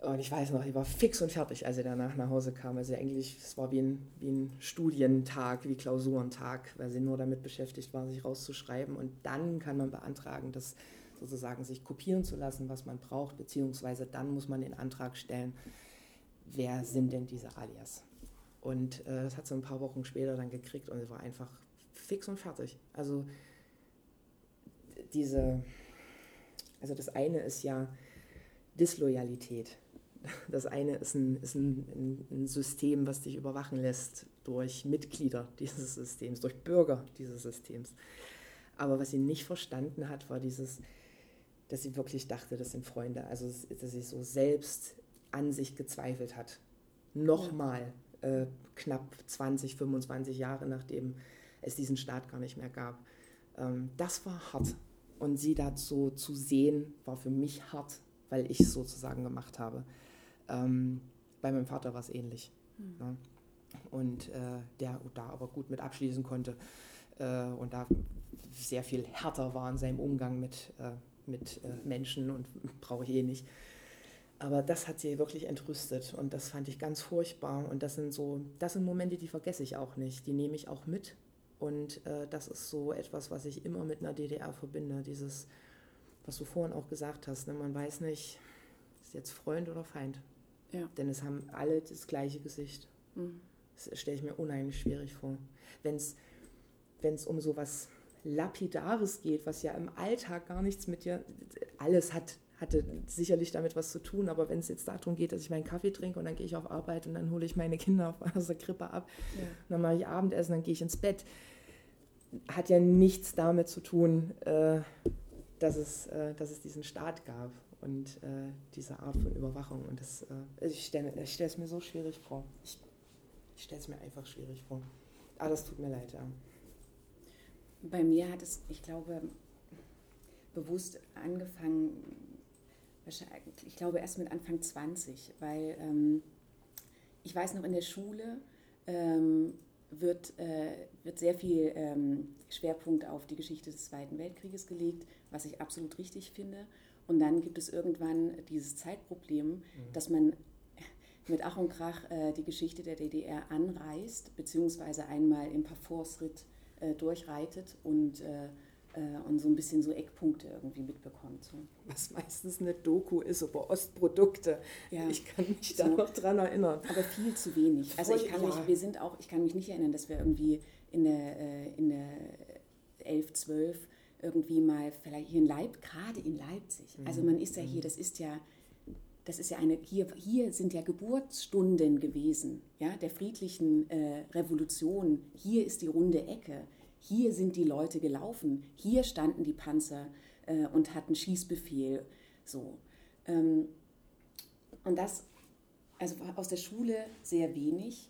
Und ich weiß noch, ich war fix und fertig, als sie danach nach Hause kam. Also eigentlich, es war wie ein, wie ein Studientag, wie Klausurentag, weil sie nur damit beschäftigt war, sich rauszuschreiben. Und dann kann man beantragen, das sozusagen sich kopieren zu lassen, was man braucht, beziehungsweise dann muss man den Antrag stellen, wer sind denn diese Alias? Und äh, das hat sie ein paar Wochen später dann gekriegt und sie war einfach fix und fertig. Also diese, also das eine ist ja Disloyalität. Das eine ist, ein, ist ein, ein, System, was dich überwachen lässt durch Mitglieder dieses Systems, durch Bürger dieses Systems. Aber was sie nicht verstanden hat, war dieses, dass sie wirklich dachte, das sind Freunde. Also, dass sie so selbst an sich gezweifelt hat. Nochmal äh, knapp 20, 25 Jahre nachdem es diesen Staat gar nicht mehr gab. Ähm, das war hart. Und sie dazu zu sehen, war für mich hart, weil ich es sozusagen gemacht habe. Ähm, bei meinem Vater war es ähnlich. Mhm. Ne? Und äh, der da aber gut mit abschließen konnte äh, und da sehr viel härter war in seinem Umgang mit, äh, mit äh, Menschen und brauche ich eh nicht. Aber das hat sie wirklich entrüstet und das fand ich ganz furchtbar. Und das sind so, das sind Momente, die vergesse ich auch nicht. Die nehme ich auch mit. Und äh, das ist so etwas, was ich immer mit einer DDR verbinde. Dieses, was du vorhin auch gesagt hast, ne? man weiß nicht, ist jetzt Freund oder Feind. Ja. Denn es haben alle das gleiche Gesicht. Mhm. Das stelle ich mir unheimlich schwierig vor. Wenn es um so was Lapidares geht, was ja im Alltag gar nichts mit dir, alles hat hatte sicherlich damit was zu tun, aber wenn es jetzt darum geht, dass ich meinen Kaffee trinke und dann gehe ich auf Arbeit und dann hole ich meine Kinder aus der Krippe ab, ja. dann mache ich Abendessen, dann gehe ich ins Bett, hat ja nichts damit zu tun, äh, dass, es, äh, dass es diesen Staat gab. und äh, diese Art von Überwachung. Und das, ich stelle ich es mir so schwierig vor. Ich, ich stelle es mir einfach schwierig vor. Aber das tut mir leid, ja. Bei mir hat es, ich glaube, bewusst angefangen, ich glaube erst mit Anfang 20, weil ähm, ich weiß noch in der Schule ähm, wird, äh, wird sehr viel ähm, Schwerpunkt auf die Geschichte des Zweiten Weltkrieges gelegt, was ich absolut richtig finde. Und dann gibt es irgendwann dieses Zeitproblem, mhm. dass man mit Ach und Krach äh, die Geschichte der DDR anreißt, beziehungsweise einmal im Parforce-Ritt äh, durchreitet und äh, äh, und so ein bisschen so Eckpunkte irgendwie mitbekommt. So. Was meistens eine Doku ist über Ostprodukte. Ja. Ich kann mich da so. noch dran erinnern. Aber viel zu wenig. Also ich kann mich, wir sind auch, ich kann mich nicht erinnern, dass wir irgendwie in der, äh, in der 11, 12 irgendwie mal vielleicht hier in Leipzig, gerade in Leipzig. Mhm. Also man ist ja hier, mhm. das ist ja das ist ja eine, hier, hier sind ja Geburtsstunden gewesen, ja, der friedlichen äh, Revolution. Hier ist die runde Ecke. Hier sind die Leute gelaufen, hier standen die Panzer äh, und hatten Schießbefehl. So. Ähm, und das, also aus der Schule sehr wenig,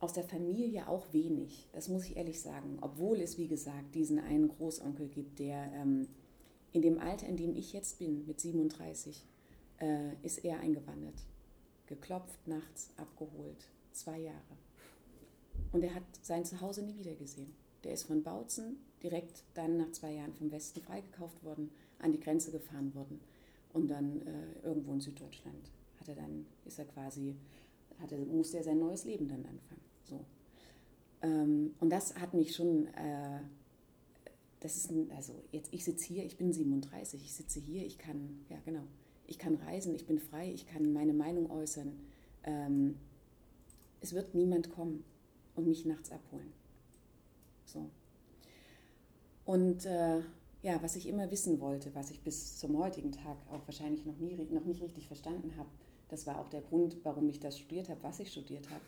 aus der Familie auch wenig, das muss ich ehrlich sagen. Obwohl es, wie gesagt, diesen einen Großonkel gibt, der ähm, in dem Alter, in dem ich jetzt bin, mit 37, äh, ist er eingewandert. Geklopft, nachts, abgeholt, zwei Jahre. Und er hat sein Zuhause nie wieder gesehen. Der ist von Bautzen direkt dann nach zwei Jahren vom Westen freigekauft worden, an die Grenze gefahren worden und dann äh, irgendwo in Süddeutschland hat er dann, ist er quasi, hat er, musste er sein neues Leben dann anfangen. So. Ähm, und das hat mich schon, äh, das ist ein, also jetzt, ich sitze hier, ich bin 37, ich sitze hier, ich kann, ja genau, ich kann reisen, ich bin frei, ich kann meine Meinung äußern. Ähm, es wird niemand kommen und mich nachts abholen. So. Und äh, ja, was ich immer wissen wollte, was ich bis zum heutigen Tag auch wahrscheinlich noch, nie, noch nicht richtig verstanden habe, das war auch der Grund, warum ich das studiert habe, was ich studiert habe.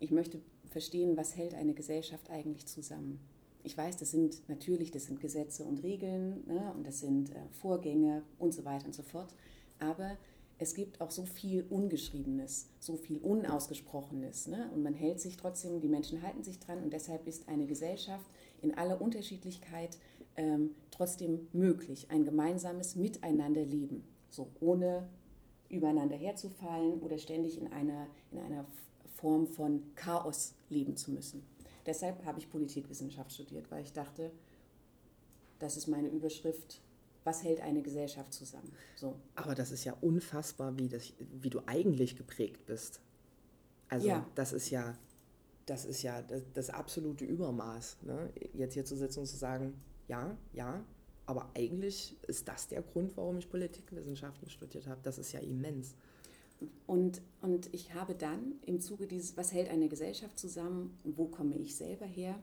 Ich möchte verstehen, was hält eine Gesellschaft eigentlich zusammen. Ich weiß, das sind natürlich, das sind Gesetze und Regeln ne, und das sind äh, Vorgänge und so weiter und so fort. Aber es gibt auch so viel Ungeschriebenes, so viel Unausgesprochenes. Ne? Und man hält sich trotzdem, die Menschen halten sich dran und deshalb ist eine Gesellschaft in aller Unterschiedlichkeit ähm, trotzdem möglich, ein gemeinsames Miteinanderleben, so ohne übereinander herzufallen oder ständig in einer, in einer Form von Chaos leben zu müssen. Deshalb habe ich Politikwissenschaft studiert, weil ich dachte, das ist meine Überschrift was hält eine Gesellschaft zusammen. So. Aber das ist ja unfassbar, wie, das, wie du eigentlich geprägt bist. Also ja. das ist ja, das ist ja das, das absolute Übermaß. Ne? Jetzt hier zu sitzen und zu sagen, ja, ja, aber eigentlich ist das der Grund, warum ich Politikwissenschaften studiert habe. Das ist ja immens. Und, und ich habe dann im Zuge dieses, was hält eine Gesellschaft zusammen und wo komme ich selber her,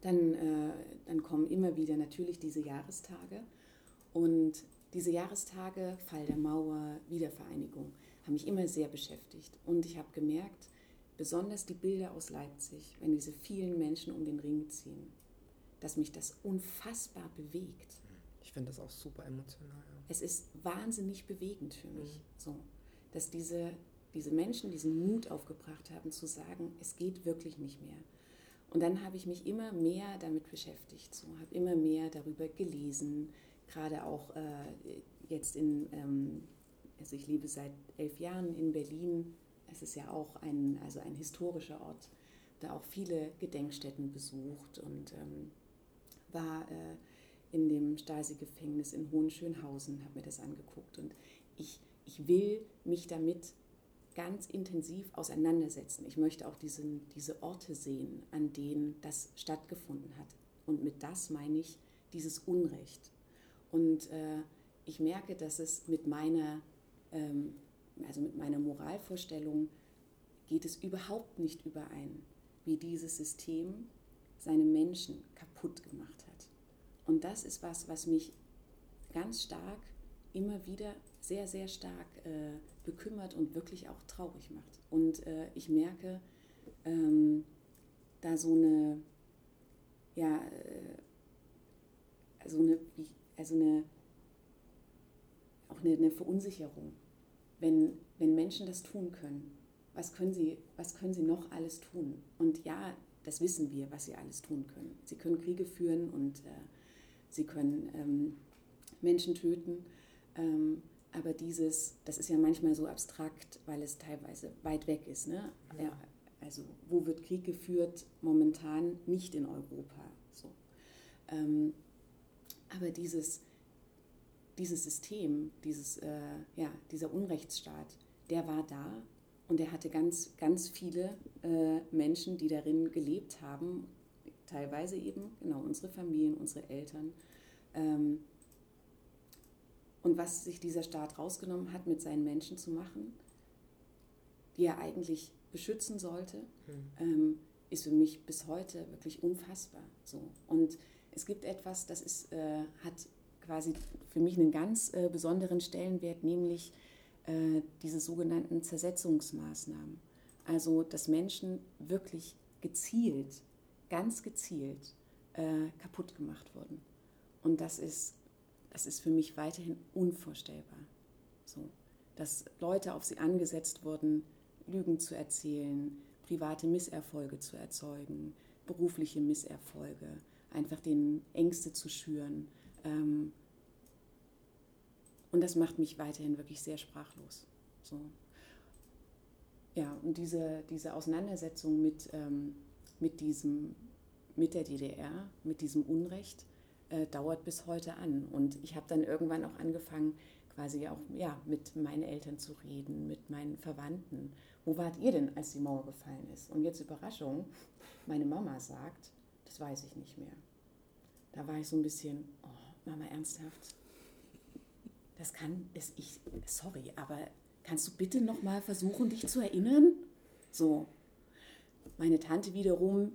dann, äh, dann kommen immer wieder natürlich diese Jahrestage. Und diese Jahrestage, Fall der Mauer, Wiedervereinigung, haben mich immer sehr beschäftigt. Und ich habe gemerkt, besonders die Bilder aus Leipzig, wenn diese vielen Menschen um den Ring ziehen, dass mich das unfassbar bewegt. Ich finde das auch super emotional. Ja. Es ist wahnsinnig bewegend für mich, mhm. so, dass diese, diese Menschen diesen Mut aufgebracht haben, zu sagen, es geht wirklich nicht mehr. Und dann habe ich mich immer mehr damit beschäftigt, so, habe immer mehr darüber gelesen, gerade auch äh, jetzt in, ähm, also ich lebe seit elf Jahren in Berlin. Es ist ja auch ein, also ein historischer Ort, da auch viele Gedenkstätten besucht und ähm, war äh, in dem Stasi-Gefängnis in Hohenschönhausen, habe mir das angeguckt und ich, ich will mich damit ganz intensiv auseinandersetzen. Ich möchte auch diesen, diese Orte sehen, an denen das stattgefunden hat. Und mit das meine ich dieses Unrecht, und äh, ich merke, dass es mit meiner, ähm, also mit meiner Moralvorstellung geht es überhaupt nicht überein, wie dieses System seine Menschen kaputt gemacht hat. Und das ist was, was mich ganz stark immer wieder sehr, sehr stark äh, bekümmert und wirklich auch traurig macht. Und äh, ich merke, ähm, da so eine, ja, äh, so eine, wie, also eine, auch eine, eine Verunsicherung, wenn, wenn Menschen das tun können. Was können, sie, was können sie noch alles tun? Und ja, das wissen wir, was sie alles tun können. Sie können Kriege führen und äh, sie können ähm, Menschen töten. Ähm, aber dieses, das ist ja manchmal so abstrakt, weil es teilweise weit weg ist. Ne? Ja. Also wo wird Krieg geführt? Momentan nicht in Europa. So. Ähm, aber dieses, dieses System, dieses, äh, ja, dieser Unrechtsstaat, der war da und er hatte ganz, ganz viele äh, Menschen, die darin gelebt haben, teilweise eben, genau, unsere Familien, unsere Eltern. Ähm, und was sich dieser Staat rausgenommen hat, mit seinen Menschen zu machen, die er eigentlich beschützen sollte, mhm. ähm, ist für mich bis heute wirklich unfassbar. So. Und es gibt etwas, das ist, äh, hat quasi für mich einen ganz äh, besonderen Stellenwert, nämlich äh, diese sogenannten Zersetzungsmaßnahmen. Also, dass Menschen wirklich gezielt, ganz gezielt äh, kaputt gemacht wurden. Und das ist, das ist für mich weiterhin unvorstellbar. So, dass Leute auf sie angesetzt wurden, Lügen zu erzählen, private Misserfolge zu erzeugen, berufliche Misserfolge, einfach den Ängste zu schüren. Ähm, und das macht mich weiterhin wirklich sehr sprachlos. So. Ja, und diese, diese Auseinandersetzung mit, ähm, mit, diesem, mit der DDR, mit diesem Unrecht, äh, dauert bis heute an. Und ich habe dann irgendwann auch angefangen, quasi auch ja, mit meinen Eltern zu reden, mit meinen Verwandten. Wo wart ihr denn, als die Mauer gefallen ist? Und jetzt Überraschung, meine Mama sagt, das weiß ich nicht mehr. Da war ich so ein bisschen, oh, Mama, ernsthaft? das kann, das ich, sorry, aber kannst du bitte noch mal versuchen, dich zu erinnern? So, meine Tante wiederum,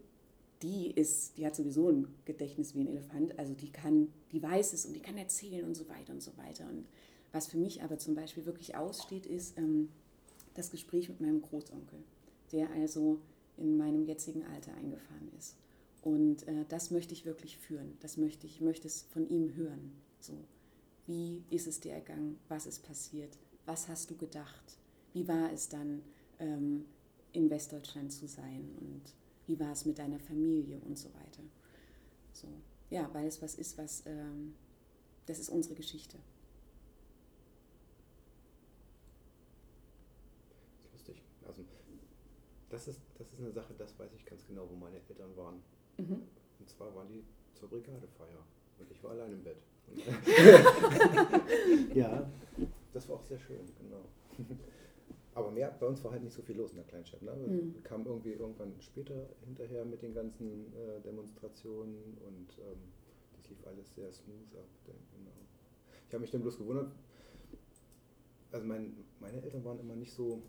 die ist, die hat sowieso ein Gedächtnis wie ein Elefant, also die kann, die weiß es und die kann erzählen und so weiter und so weiter. Und was für mich aber zum Beispiel wirklich aussteht, ist ähm, das Gespräch mit meinem Großonkel, der also in meinem jetzigen Alter eingefahren ist. Und äh, das möchte ich wirklich führen. Das möchte ich, möchte es von ihm hören. So. Wie ist es dir ergangen? Was ist passiert? Was hast du gedacht? Wie war es dann, ähm, in Westdeutschland zu sein? Und wie war es mit deiner Familie und so weiter? So. Ja, weil es was ist, was, ähm, das ist unsere Geschichte. Das ist lustig. Also, das ist, das ist eine Sache, das weiß ich ganz genau, wo meine Eltern waren. Mhm. Und zwar waren die zur Brigadefeier. Und ich war allein im Bett. ja, das war auch sehr schön, genau. Aber mehr, bei uns war halt nicht so viel los in der Kleinstadt. Ne? Mhm. Kam irgendwie irgendwann später hinterher mit den ganzen äh, Demonstrationen und ähm, das lief alles sehr smooth ab. Genau. Ich habe mich dann bloß gewundert, also mein, meine Eltern waren immer nicht so,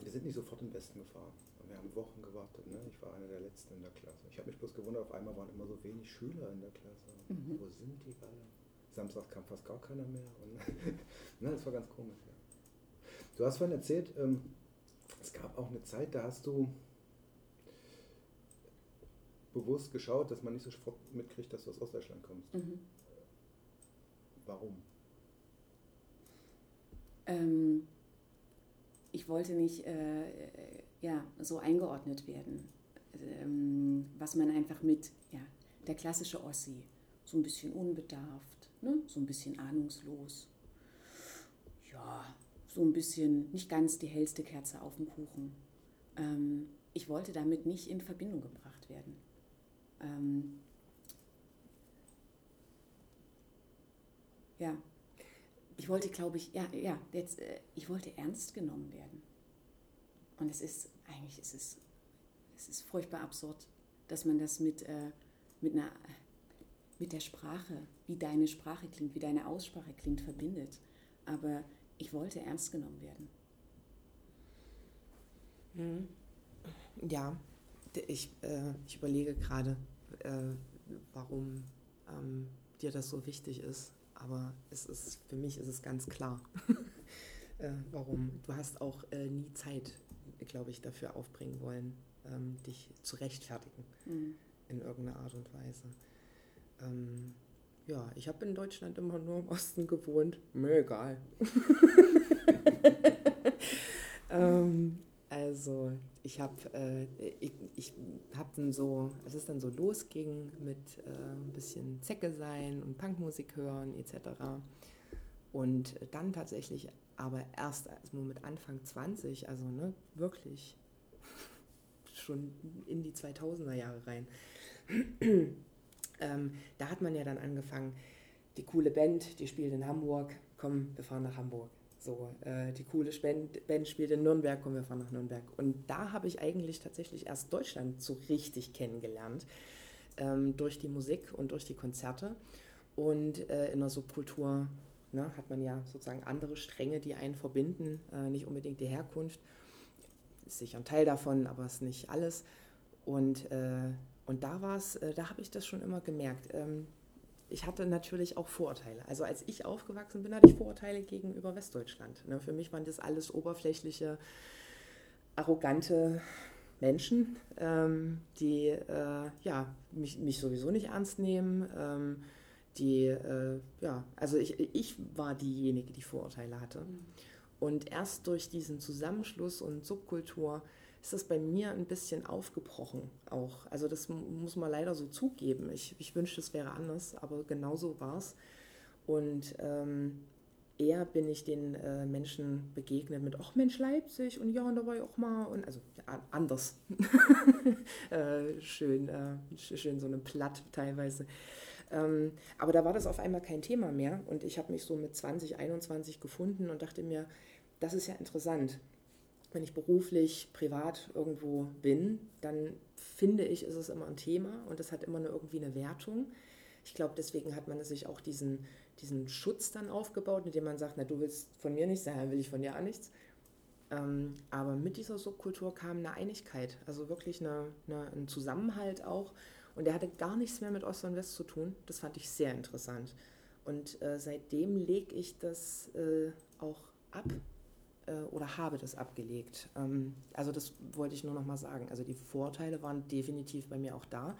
wir sind nicht sofort im Westen gefahren. Wir haben Wochen gewartet. Ne? Ich war einer der Letzten in der Klasse. Ich habe mich bloß gewundert, auf einmal waren immer so wenig Schüler in der Klasse. Mhm. Wo sind die alle? Samstag kam fast gar keiner mehr. Und ne, das war ganz komisch. Ja. Du hast vorhin erzählt, ähm, es gab auch eine Zeit, da hast du bewusst geschaut, dass man nicht sofort mitkriegt, dass du aus Ostdeutschland kommst. Mhm. Warum? Ähm, ich wollte nicht äh, ja, so eingeordnet werden, ähm, was man einfach mit, ja, der klassische Ossi, so ein bisschen unbedarft, ne? so ein bisschen ahnungslos. Ja, so ein bisschen nicht ganz die hellste Kerze auf dem Kuchen. Ähm, ich wollte damit nicht in Verbindung gebracht werden. Ähm, ja, ich wollte, glaube ich, ja, ja, jetzt, äh, ich wollte ernst genommen werden. Und es ist, eigentlich ist es, es ist furchtbar absurd, dass man das mit, äh, mit einer mit der Sprache, wie deine Sprache klingt, wie deine Aussprache klingt, verbindet. Aber ich wollte ernst genommen werden. Mhm. Ja, ich, äh, ich überlege gerade, äh, warum ähm, dir das so wichtig ist. Aber es ist, für mich ist es ganz klar, äh, warum. Du hast auch äh, nie Zeit, glaube ich, dafür aufbringen wollen, ähm, dich zu rechtfertigen mhm. in irgendeiner Art und Weise. Ähm, ja, ich habe in Deutschland immer nur im Osten gewohnt. Mir egal. ähm, also ich habe äh, ich, ich hab dann so, als es dann so losging mit äh, ein bisschen Zecke sein und Punkmusik hören etc. Und dann tatsächlich aber erst also mit Anfang 20, also ne, wirklich schon in die 2000er Jahre rein. ähm, da hat man ja dann angefangen, die coole Band, die spielt in Hamburg, komm, wir fahren nach Hamburg. So, äh, die coole Band, Band spielt in Nürnberg, komm, wir fahren nach Nürnberg. Und da habe ich eigentlich tatsächlich erst Deutschland so richtig kennengelernt, ähm, durch die Musik und durch die Konzerte. Und äh, in der Subkultur ne, hat man ja sozusagen andere Stränge, die einen verbinden, äh, nicht unbedingt die Herkunft. Ist sicher ein Teil davon, aber ist nicht alles. Und, äh, und da war es, äh, da habe ich das schon immer gemerkt. Ähm, ich hatte natürlich auch Vorurteile. Also als ich aufgewachsen bin, hatte ich Vorurteile gegenüber Westdeutschland. Ne? Für mich waren das alles oberflächliche, arrogante Menschen, ähm, die äh, ja, mich, mich sowieso nicht ernst nehmen. Ähm, die, äh, ja, also ich, ich war diejenige, die Vorurteile hatte. Mhm. Und erst durch diesen Zusammenschluss und Subkultur ist das bei mir ein bisschen aufgebrochen auch. Also das muss man leider so zugeben. Ich, ich wünschte, es wäre anders, aber genau so war es. Und ähm, eher bin ich den äh, Menschen begegnet mit, ach Mensch, Leipzig und ja, und da war ich auch mal. Und also ja, anders. äh, schön, äh, schön so eine Platt teilweise. Ähm, aber da war das auf einmal kein Thema mehr. Und ich habe mich so mit 20, 21 gefunden und dachte mir, das ist ja interessant wenn ich beruflich, privat irgendwo bin, dann finde ich, ist es immer ein Thema und das hat immer eine, irgendwie eine Wertung. Ich glaube, deswegen hat man sich auch diesen, diesen Schutz dann aufgebaut, indem man sagt, na, du willst von mir nichts, daher will ich von dir auch nichts. Ähm, aber mit dieser Subkultur kam eine Einigkeit, also wirklich eine, eine, ein Zusammenhalt auch. Und der hatte gar nichts mehr mit Ost und West zu tun. Das fand ich sehr interessant. Und äh, seitdem lege ich das äh, auch ab äh, oder habe das abgelegt. Ähm, also das wollte ich nur noch mal sagen. Also die Vorteile waren definitiv bei mir auch da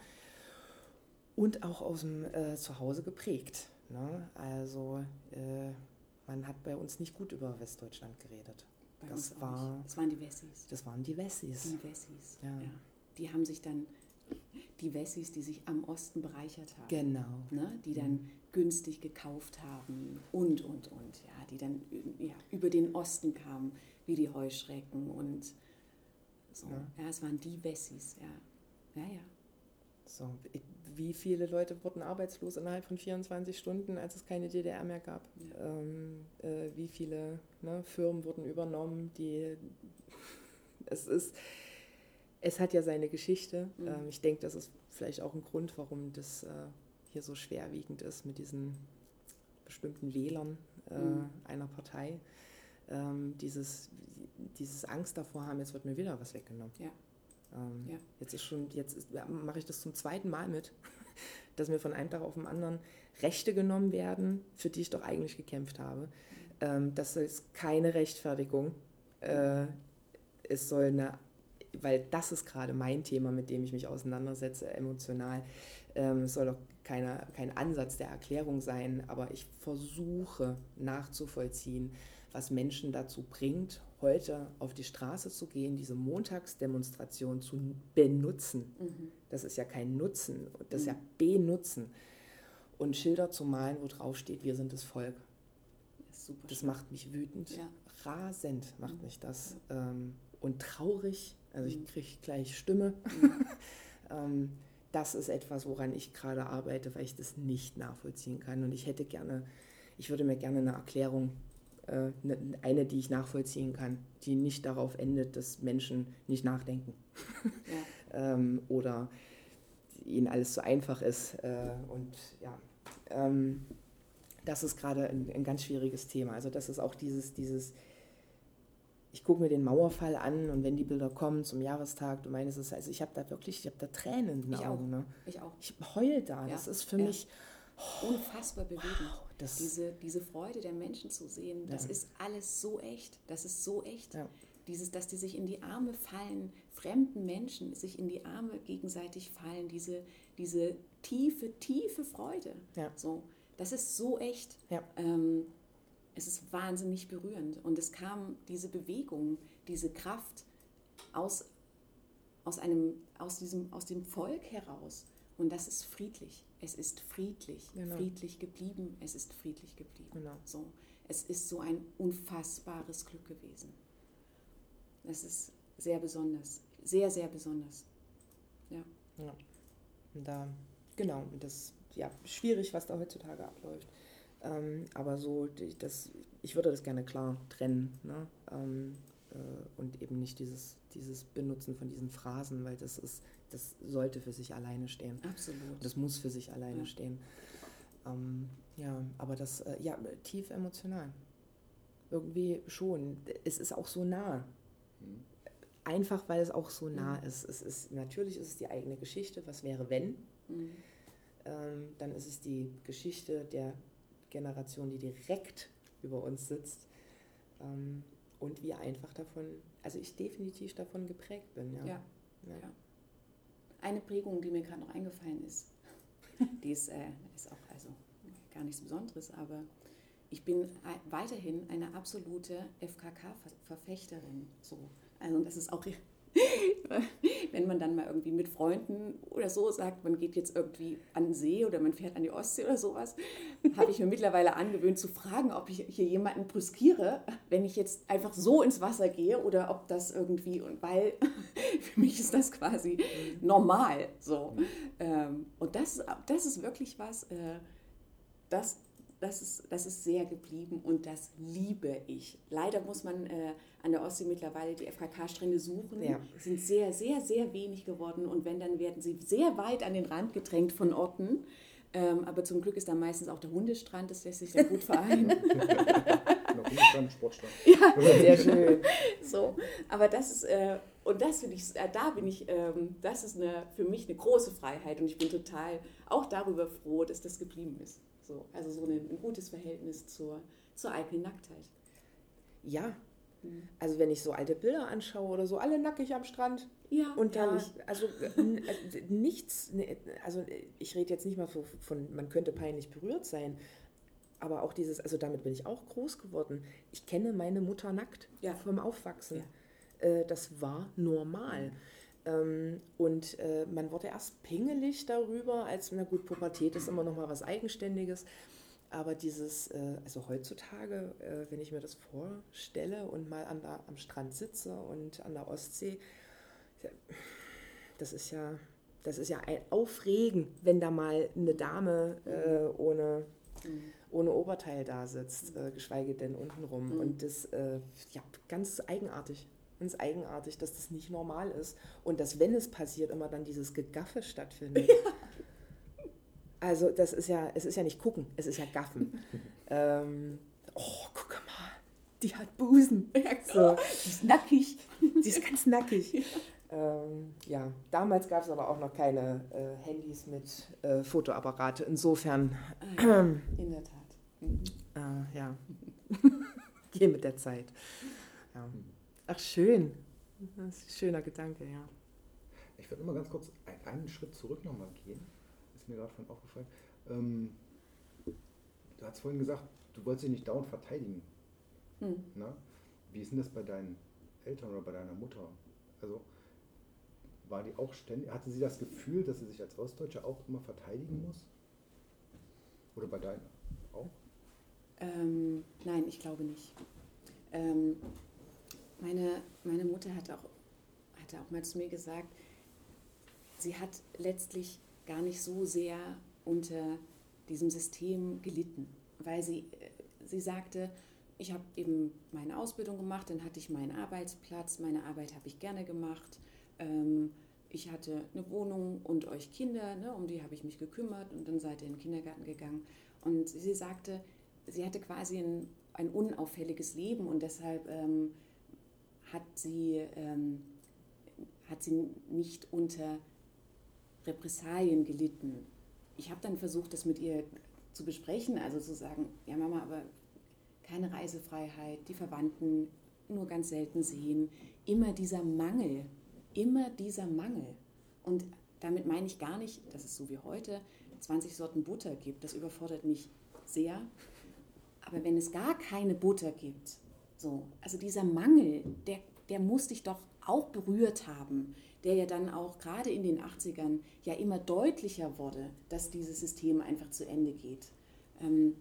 und auch aus dem äh, Zuhause geprägt. Ne? Also äh, man hat bei uns nicht gut über Westdeutschland geredet. Bei das, war, das waren die Wessis. Das waren die Wessis. Die Wessis, ja. ja. Die haben sich dann, die Wessis, die sich am Osten bereichert haben. Genau. Ne? Die dann mhm günstig gekauft haben und, und, und, ja, die dann ja, über den Osten kamen, wie die Heuschrecken und so. Ja, ja es waren die Wessis, ja. Ja, ja. So, wie viele Leute wurden arbeitslos innerhalb von 24 Stunden, als es keine DDR mehr gab? Ja. Ähm, äh, wie viele ne, Firmen wurden übernommen, die es ist, es hat ja seine Geschichte. Mhm. Ähm, ich denke, das ist vielleicht auch ein Grund, warum das äh, hier so schwerwiegend ist mit diesen bestimmten Wählern äh, mhm. einer Partei. Ähm, dieses, dieses Angst davor haben, jetzt wird mir wieder was weggenommen. Ja. Ähm, ja. Jetzt ist schon, jetzt mache ich das zum zweiten Mal mit, dass mir von einem Tag auf den anderen Rechte genommen werden, für die ich doch eigentlich gekämpft habe. Ähm, das ist keine Rechtfertigung. Äh, es soll eine, weil das ist gerade mein Thema, mit dem ich mich auseinandersetze, emotional. Ähm, es soll doch keine, kein Ansatz der Erklärung sein, aber ich versuche nachzuvollziehen, was Menschen dazu bringt, heute auf die Straße zu gehen, diese Montagsdemonstration zu benutzen. Mhm. Das ist ja kein Nutzen, das ist ja mhm. benutzen. Und Schilder zu malen, wo drauf steht, wir sind das Volk. Das, das macht mich wütend. Ja. Rasend macht mhm. mich das. Ähm, und traurig. Also ich mhm. kriege gleich Stimme. Mhm. ähm, das ist etwas, woran ich gerade arbeite, weil ich das nicht nachvollziehen kann. Und ich hätte gerne, ich würde mir gerne eine Erklärung, äh, ne, eine, die ich nachvollziehen kann, die nicht darauf endet, dass Menschen nicht nachdenken ja. ähm, oder ihnen alles zu einfach ist. Äh, und ja, ähm, das ist gerade ein, ein, ganz schwieriges Thema. Also das ist auch dieses, dieses ich gucke mir den Mauerfall an und wenn die Bilder kommen zum Jahrestag, du meinst es, also ich habe da wirklich, ich habe da Tränen in den ich Augen. Auch. Ne? Ich auch. Ich heul da. Ja. Das ist für ja. mich oh, unfassbar bewegend. Wow, diese, diese Freude der Menschen zu sehen, das ja. ist alles so echt. Das ist so echt. Dieses, dass die sich in die Arme fallen, fremden Menschen sich in die Arme gegenseitig fallen, diese, diese tiefe, tiefe Freude. So, das ist so echt. Ja. Ähm, es ist wahnsinnig berührend. Und es kam diese Bewegung, diese Kraft aus, aus, einem, aus, diesem, aus dem Volk heraus. Und das ist friedlich. Es ist friedlich, Genau. friedlich geblieben. Es ist friedlich geblieben. Genau. So, es ist so ein unfassbares Glück gewesen. Das ist sehr besonders, sehr, sehr besonders. Ja. Ja. Und da, genau, und das ist ja schwierig, was da heutzutage abläuft. Ähm, aber so, das, ich würde das gerne klar trennen. Ne? Ähm, äh, und eben nicht dieses, dieses Benutzen von diesen Phrasen, weil das ist, das sollte für sich alleine stehen. Absolut. Das muss für sich alleine Ja. stehen. Ähm, ja, aber das, äh, ja, tief emotional. Irgendwie schon. Es ist auch so nah. Hm. Einfach weil es auch so nah Mhm. ist. Es ist. Natürlich ist es die eigene Geschichte. Was wäre, wenn? Mhm. Ähm, dann ist es die Geschichte der Generation, die direkt über uns sitzt. Ähm, und wir einfach davon, also ich definitiv davon geprägt bin. Ja. Ja. Ja. Ja. Eine Prägung, die mir gerade noch eingefallen ist, die ist, äh, ist auch also gar nichts Besonderes, aber ich bin ei- weiterhin eine absolute FKK-Verfechterin. So. Also das ist auch, wenn man dann mal irgendwie mit Freunden oder so sagt, man geht jetzt irgendwie an den See oder man fährt an die Ostsee oder sowas, habe ich mir mittlerweile angewöhnt zu fragen, ob ich hier jemanden brüskiere, wenn ich jetzt einfach so ins Wasser gehe oder ob das irgendwie, und weil für mich ist das quasi normal so. Ähm, und das, das ist wirklich was, äh, das, das, ist, das ist sehr geblieben und das liebe ich. Leider muss man äh, an der Ostsee mittlerweile die FKK-Strände suchen. Ja. sind sehr, sehr, sehr wenig geworden und wenn, dann werden sie sehr weit an den Rand gedrängt von Orten. Ähm, aber zum Glück ist da meistens auch der Hundestrand, das lässt sich sehr gut vereinen. Hundestrand, Sportstrand. Sehr schön. So, aber das ist, äh, und das finde ich, äh, da bin ich, ähm, das ist eine, für mich eine große Freiheit und ich bin total auch darüber froh, dass das geblieben ist. So, also so eine, ein gutes Verhältnis zur, zur eigenen Nacktheit. Ja, Mhm. also wenn ich so alte Bilder anschaue oder so, alle nackig am Strand Ja, und dann ja. also äh, nichts, ne, also ich rede jetzt nicht mal von, von, man könnte peinlich berührt sein, aber auch dieses, also damit bin ich auch groß geworden. Ich kenne meine Mutter nackt Ja. vom Aufwachsen. Äh, das war normal. Ähm, und äh, man wurde erst pingelig darüber, als, na gut, Pubertät ist immer noch mal was Eigenständiges. Aber dieses, äh, also heutzutage, äh, wenn ich mir das vorstelle und mal an der, am Strand sitze und an der Ostsee, ja, das ist ja, das ist ja ein Aufregen, wenn da mal eine Dame äh, ohne, Mhm. ohne Oberteil da sitzt, äh, geschweige denn untenrum. Mhm. Und das, äh, ja, ganz eigenartig. Ganz eigenartig, dass das nicht normal ist. Und dass, wenn es passiert, immer dann dieses Gegaffe stattfindet. Also das ist ja, es ist ja nicht gucken, es ist ja gaffen. ähm, oh, guck mal, die hat Busen. So, Die ist nackig. sie ist ganz nackig. Ähm, ja, damals gab es aber auch noch keine äh, Handys mit äh, Fotoapparate. Insofern, Ah, ja, in der Tat. Mhm. äh, ja, geh mit der Zeit. Ja. Ach, schön. Das ist ein schöner Gedanke, ja. Ich würde mal ganz kurz ein- einen Schritt zurück nochmal gehen. Mir gerade vorhin aufgefallen. Ähm, du hast vorhin gesagt, du wolltest dich nicht dauernd verteidigen. Mhm. Na? Wie ist denn das bei deinen Eltern oder bei deiner Mutter? Also war die auch ständig, hatte sie das Gefühl, dass sie sich als Ostdeutsche auch immer verteidigen muss? Oder bei deinen auch? Ähm, nein, ich glaube nicht. Ähm, meine, meine Mutter hat auch, hatte auch mal zu mir gesagt, sie hat letztlich gar nicht so sehr unter diesem System gelitten, weil sie, äh, sie sagte, ich habe eben meine Ausbildung gemacht, dann hatte ich meinen Arbeitsplatz, meine Arbeit habe ich gerne gemacht. Ähm, ich hatte eine Wohnung und euch Kinder, ne, um die habe ich mich gekümmert und dann seid ihr in den Kindergarten gegangen. Und sie sagte, sie hatte quasi ein, ein unauffälliges Leben und deshalb ähm, hat, sie, ähm, hat sie nicht unter Repressalien gelitten. Ich habe dann versucht, das mit ihr zu besprechen, also zu sagen, ja Mama, aber keine Reisefreiheit, die Verwandten nur ganz selten sehen, immer dieser Mangel, immer dieser Mangel. Und damit meine ich gar nicht, dass es so wie heute 20 Sorten Butter gibt, das überfordert mich sehr. Aber wenn es gar keine Butter gibt, so, also dieser Mangel, der, der muss dich doch auch berührt haben, der ja dann auch gerade in den 80ern ja immer deutlicher wurde, dass dieses System einfach zu Ende geht. Ähm,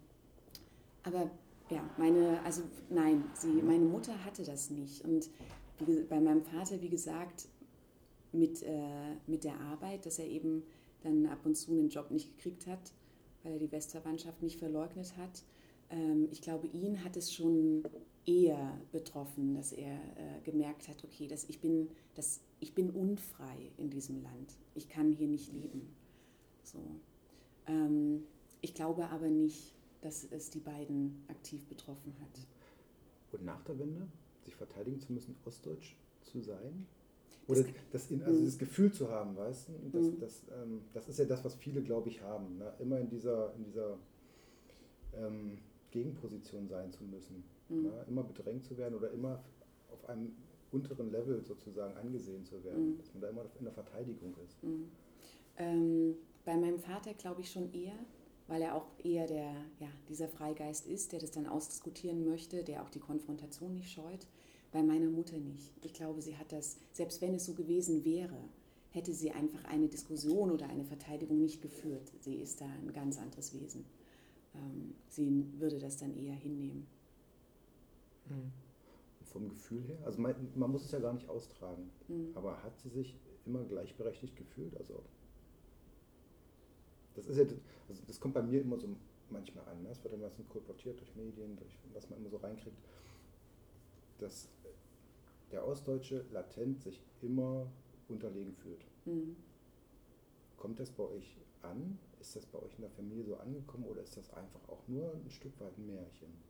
aber ja, meine, also nein, sie, meine Mutter hatte das nicht. Und wie, bei meinem Vater, wie gesagt, mit, äh, mit der Arbeit, dass er eben dann ab und zu einen Job nicht gekriegt hat, weil er die Westverwandtschaft nicht verleugnet hat. Ähm, ich glaube, ihn hat es schon eher betroffen, dass er äh, gemerkt hat, okay, dass ich, bin, dass ich bin unfrei in diesem Land. Ich kann hier nicht leben. So. Ähm, ich glaube aber nicht, dass es die beiden aktiv betroffen hat. Und nach der Wende, sich verteidigen zu müssen, ostdeutsch zu sein? Oder das, in, also mhm. das Gefühl zu haben, weißt du? Das, mhm. das, ähm, das ist ja das, was viele, glaube ich, haben. Ne? Immer in dieser, in dieser ähm, Gegenposition sein zu müssen. Mhm. Ne? Immer bedrängt zu werden oder immer auf einem unteren Level sozusagen angesehen zu werden. Mhm. Dass man da immer in der Verteidigung ist. Mhm. Ähm, bei meinem Vater glaube ich schon eher, weil er auch eher der, ja, dieser Freigeist ist, der das dann ausdiskutieren möchte, der auch die Konfrontation nicht scheut. Bei meiner Mutter nicht. Ich glaube, sie hat das, selbst wenn es so gewesen wäre, hätte sie einfach eine Diskussion oder eine Verteidigung nicht geführt. Sie ist da ein ganz anderes Wesen. Ähm, sie würde das dann eher hinnehmen. Mhm. Vom Gefühl her, also man, man, muss es ja gar nicht austragen, mhm. aber hat sie sich immer gleichberechtigt gefühlt? Also das ist ja, also das kommt bei mir immer so manchmal an. Ne? Es wird immer so kolportiert durch Medien, durch was man immer so reinkriegt, dass der Ostdeutsche latent sich immer unterlegen fühlt. Mhm. Kommt das bei euch an? Ist das bei euch in der Familie so angekommen oder ist das einfach auch nur ein Stück weit ein Märchen?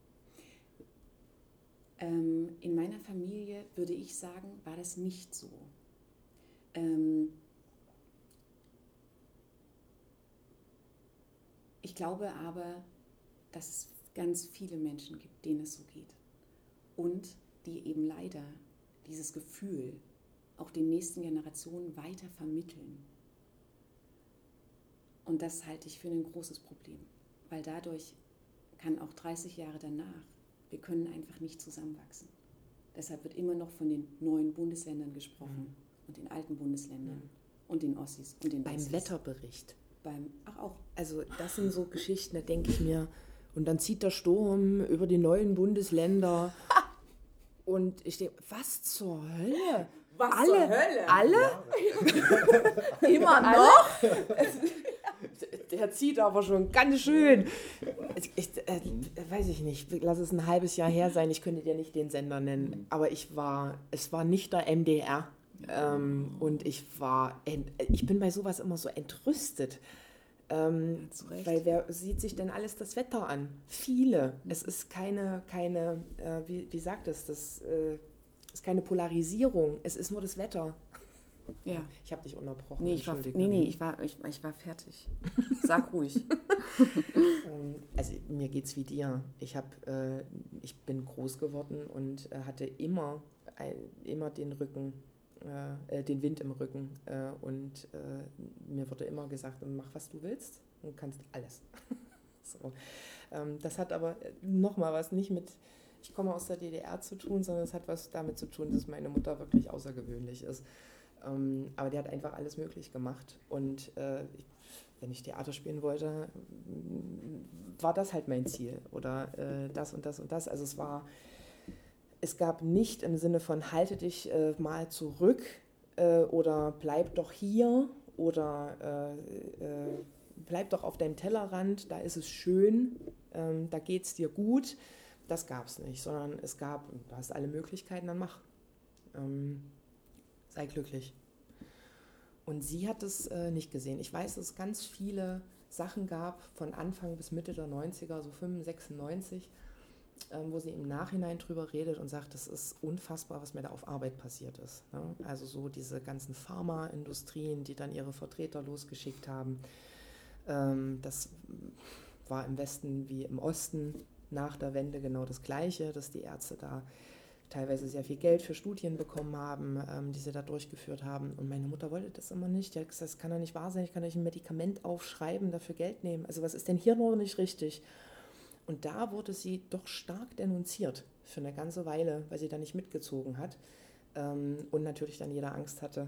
Ähm, in meiner Familie würde ich sagen, war das nicht so. Ähm, ich glaube aber, dass es ganz viele Menschen gibt, denen es so geht. Und die eben leider dieses Gefühl auch den nächsten Generationen weiter vermitteln. Und das halte ich für ein großes Problem, weil dadurch kann auch 30 Jahre danach, wir können einfach nicht zusammenwachsen. Deshalb wird immer noch von den neuen Bundesländern gesprochen mhm. und den alten Bundesländern mhm. und den Ossis und den Beim Wessis. Wetterbericht. Beim, ach auch. Also das sind so Geschichten, da denke ich mir, und dann zieht der Sturm über die neuen Bundesländer Und ich denke, was zur Hölle? Was alle, zur Hölle? Alle? Immer noch? Der zieht aber schon ganz schön. Ich, äh, weiß ich nicht, lass es ein halbes Jahr her sein, ich könnte dir nicht den Sender nennen, aber ich war, es war nicht der MDR. Ähm, und ich war, ich bin bei sowas immer so entrüstet. Ähm, weil wer sieht sich denn alles das Wetter an? Viele. Es ist keine, keine äh, wie, wie sagt es, das äh, ist keine Polarisierung. Es ist nur das Wetter. Ja. Ich habe dich unterbrochen. Nee, ich war, nee, nee, ich war, ich, ich war fertig. Sag ruhig. Also mir geht es wie dir. Ich, hab, äh, ich bin groß geworden und äh, hatte immer, ein, immer den Rücken äh, äh, den Wind im Rücken. Äh, und äh, mir wurde immer gesagt, mach was du willst und kannst alles. so. Ähm, das hat aber nochmal was nicht mit, ich komme aus der DDR zu tun, sondern es hat was damit zu tun, dass meine Mutter wirklich außergewöhnlich ist. Ähm, aber die hat einfach alles möglich gemacht. Und äh, ich, wenn ich Theater spielen wollte, war das halt mein Ziel. Oder das und das und das. Also es war es gab nicht im Sinne von halte dich äh, mal zurück äh, oder bleib doch hier oder äh, äh bleib doch auf deinem Tellerrand, da ist es schön, ähm, da geht es dir gut. Das gab es nicht, sondern es gab, du hast alle Möglichkeiten, dann mach. Ähm, sei glücklich. Und sie hat es äh, nicht gesehen. Ich weiß, dass es ganz viele Sachen gab von Anfang bis Mitte der 90er, so 95, 96, ähm, wo sie im Nachhinein drüber redet und sagt, das ist unfassbar, was mir da auf Arbeit passiert ist. Ne? Also so diese ganzen Pharmaindustrien, die dann ihre Vertreter losgeschickt haben. Ähm, das war im Westen wie im Osten nach der Wende genau das Gleiche, dass die Ärzte da teilweise sehr viel Geld für Studien bekommen haben, ähm, die sie da durchgeführt haben. Und meine Mutter wollte das immer nicht. Die hat gesagt, das kann doch nicht wahr sein, ich kann euch ein Medikament aufschreiben, dafür Geld nehmen. Also was ist denn hier noch nicht richtig? Und da wurde sie doch stark denunziert für eine ganze Weile, weil sie da nicht mitgezogen hat. Ähm, und natürlich dann jeder Angst hatte,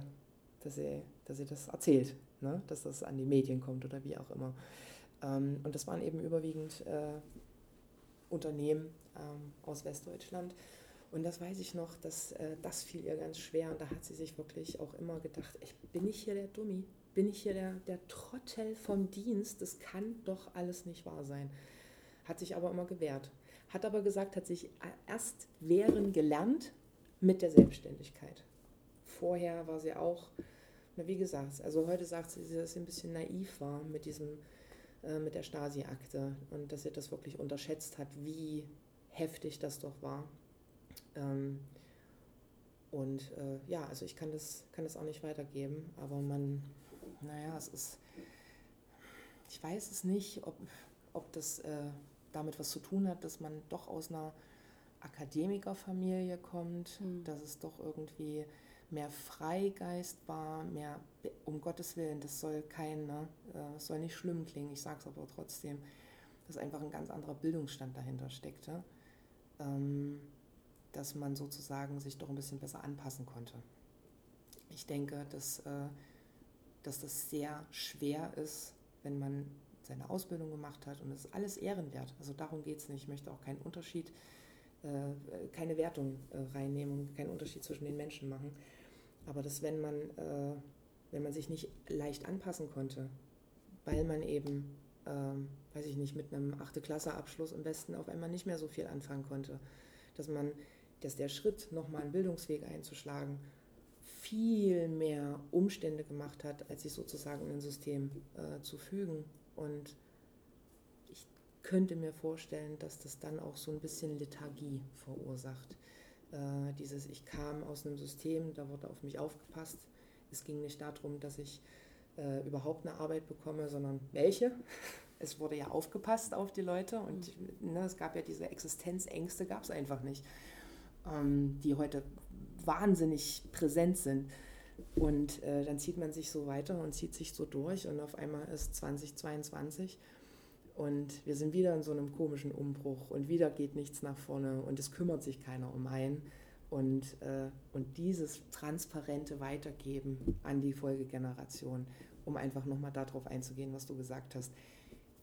dass sie, dass sie das erzählt, ne? dass das an die Medien kommt oder wie auch immer. Ähm, und das waren eben überwiegend äh, Unternehmen ähm, aus Westdeutschland. Und das weiß ich noch, dass äh, das fiel ihr ganz schwer. Und da hat sie sich wirklich auch immer gedacht, ich, bin ich hier der Dummi? Bin ich hier der, der Trottel vom Dienst? Das kann doch alles nicht wahr sein. Hat sich aber immer gewehrt. Hat aber gesagt, hat sich erst wehren gelernt mit der Selbstständigkeit. Vorher war sie auch, na wie gesagt, also heute sagt sie, dass sie ein bisschen naiv war mit diesem, äh, mit der Stasi-Akte und dass sie das wirklich unterschätzt hat, wie heftig das doch war. Ähm, und äh, ja, also ich kann das, kann das auch nicht weitergeben, aber man, naja, es ist, ich weiß es nicht, ob, ob das äh, damit was zu tun hat, dass man doch aus einer Akademikerfamilie kommt, mhm. dass es doch irgendwie mehr Freigeist war, mehr, um Gottes Willen, das soll kein, ne, äh, soll nicht schlimm klingen, ich sage es aber trotzdem, dass einfach ein ganz anderer Bildungsstand dahinter steckte. Ähm, dass man sozusagen sich doch ein bisschen besser anpassen konnte. Ich denke, dass, äh, dass das sehr schwer ist, wenn man seine Ausbildung gemacht hat und es ist alles ehrenwert. Also darum geht es nicht. Ich möchte auch keinen Unterschied, äh, keine Wertung äh, reinnehmen und keinen Unterschied zwischen den Menschen machen. Aber dass wenn man, wenn man sich nicht leicht anpassen konnte, weil man eben, ähm, weiß ich nicht, mit einem 8. Klasse Abschluss im Westen auf einmal nicht mehr so viel anfangen konnte, dass man dass der Schritt, nochmal einen Bildungsweg einzuschlagen, viel mehr Umstände gemacht hat, als sich sozusagen in ein System äh, zu fügen. Und ich könnte mir vorstellen, dass das dann auch so ein bisschen Lethargie verursacht. Äh, dieses, ich kam aus einem System, da wurde auf mich aufgepasst. Es ging nicht darum, dass ich äh, überhaupt eine Arbeit bekomme, sondern welche. Es wurde ja aufgepasst auf die Leute und mhm. ne, es gab ja diese Existenzängste, gab es einfach nicht ähm, die heute wahnsinnig präsent sind. Und äh, dann zieht man sich so weiter und zieht sich so durch und auf einmal ist 2022 und wir sind wieder in so einem komischen Umbruch und wieder geht nichts nach vorne und es kümmert sich keiner um einen. Und, äh, und dieses transparente Weitergeben an die Folgegeneration, um einfach nochmal darauf einzugehen, was du gesagt hast,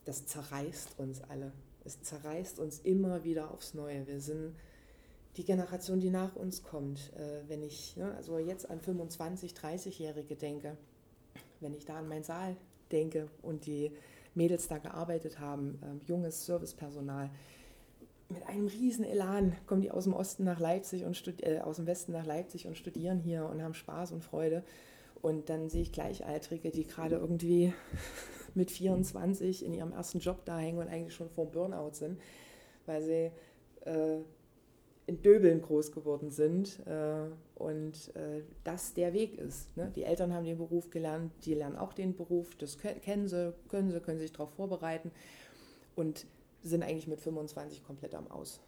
das zerreißt uns alle. Es zerreißt uns immer wieder aufs Neue. Wir sind die Generation, die nach uns kommt, äh, wenn ich ne, also jetzt an 25, 30-Jährige denke, wenn ich da an meinen Saal denke und die Mädels da gearbeitet haben, äh, junges Servicepersonal, mit einem riesen Elan kommen die aus dem Osten nach Leipzig und äh, aus dem Westen nach Leipzig und studieren hier und haben Spaß und Freude. Und dann sehe ich Gleichaltrige, die gerade irgendwie mit 24 in ihrem ersten Job da hängen und eigentlich schon vor Burnout sind, weil sie äh, in Döbeln groß geworden sind äh, und äh, das der Weg ist. Ne? Die Eltern haben den Beruf gelernt, die lernen auch den Beruf, das kennen sie, können sie, können sich darauf vorbereiten und sind eigentlich mit 25 komplett am Aus.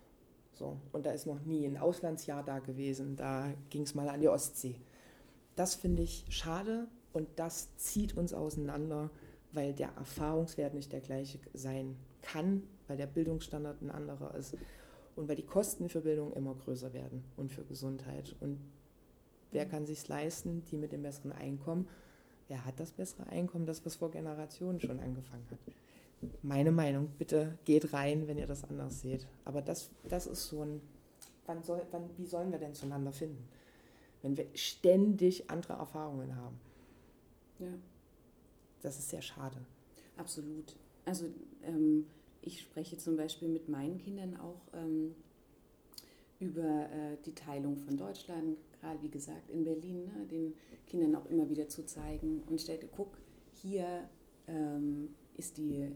So, und da ist noch nie ein Auslandsjahr da gewesen, da ging es mal an die Ostsee. Das finde ich schade und das zieht uns auseinander, weil der Erfahrungswert nicht der gleiche sein kann, weil der Bildungsstandard ein anderer ist und weil die Kosten für Bildung immer größer werden und für Gesundheit. Und wer kann sich leisten, die mit dem besseren Einkommen? Wer hat das bessere Einkommen, das was vor Generationen schon angefangen hat? Meine Meinung, bitte geht rein, wenn ihr das anders seht. Aber das, das ist so ein, wann soll, wann, wie sollen wir denn zueinander finden, wenn wir ständig andere Erfahrungen haben? Ja. Das ist sehr schade. Absolut. Also ähm, ich spreche zum Beispiel mit meinen Kindern auch ähm, über äh, die Teilung von Deutschland, gerade wie gesagt in Berlin, ne, den Kindern auch immer wieder zu zeigen und stell dir, guck, hier ähm, ist die, äh,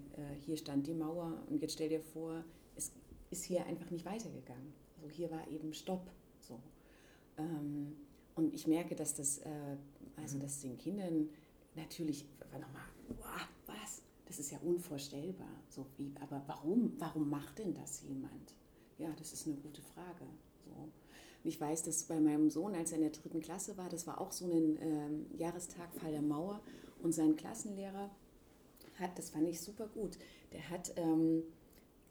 hier stand die Mauer und jetzt stell dir vor, es ist hier einfach nicht weitergegangen. Also hier war eben Stopp. So. Ähm, und ich merke, dass das, äh, also dass den Kindern natürlich, nochmal, wow, das ist ja unvorstellbar. So wie, aber warum, warum macht denn das jemand? Ja, das ist eine gute Frage. So. Ich weiß, dass bei meinem Sohn, als er in der dritten Klasse war, das war auch so ein ähm, Jahrestag Fall der Mauer und sein Klassenlehrer hat, das fand ich super gut, der hat ähm,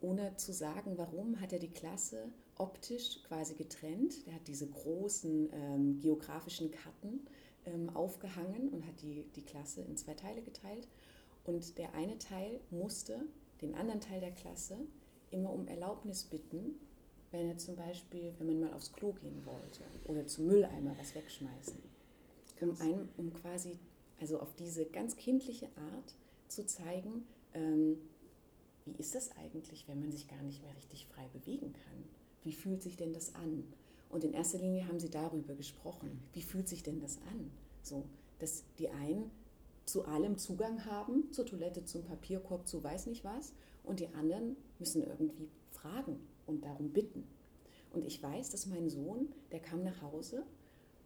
ohne zu sagen, warum, hat er die Klasse optisch quasi getrennt. Der hat diese großen ähm, geografischen Karten ähm, aufgehangen und hat die, die Klasse in zwei Teile geteilt. Und der eine Teil musste den anderen Teil der Klasse immer um Erlaubnis bitten, wenn er zum Beispiel, wenn man mal aufs Klo gehen wollte oder zum Mülleimer was wegschmeißen. Um, einem, um quasi, also auf diese ganz kindliche Art zu zeigen, ähm, wie ist das eigentlich, wenn man sich gar nicht mehr richtig frei bewegen kann? Wie fühlt sich denn das an? Und in erster Linie haben sie darüber gesprochen. Wie fühlt sich denn das an? So, dass die einen zu allem Zugang haben, zur Toilette, zum Papierkorb, zu weiß nicht was, und die anderen müssen irgendwie fragen und darum bitten. Und ich weiß, dass mein Sohn, der kam nach Hause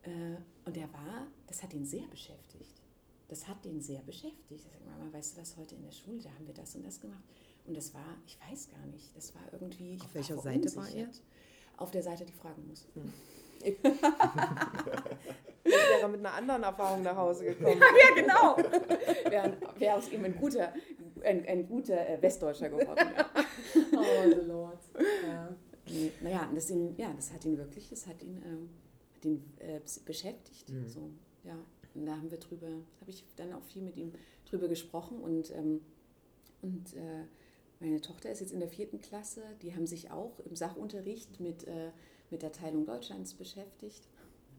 äh, und der war, das hat ihn sehr beschäftigt. Das hat ihn sehr beschäftigt. Er sagt, Mama, weißt du was, heute in der Schule, da haben wir das und das gemacht. Und das war, ich weiß gar nicht, das war irgendwie. Auf welcher Seite war er? Auf der Seite, die fragen muss. Hm. ich wäre mit einer anderen Erfahrung nach Hause gekommen. ja, genau. Wäre wär aus ihm ein guter, ein, ein guter äh, Westdeutscher geworden. Ja. oh, the Lord. Ja. Nee, naja, das, ihn, ja, das hat ihn wirklich, das hat ihn, ähm, hat ihn äh, beschäftigt. Mhm. So, ja. Und da haben wir drüber, habe ich dann auch viel mit ihm drüber gesprochen und, ähm, und äh, meine Tochter ist jetzt in der vierten Klasse, die haben sich auch im Sachunterricht mit, äh, mit der Teilung Deutschlands beschäftigt.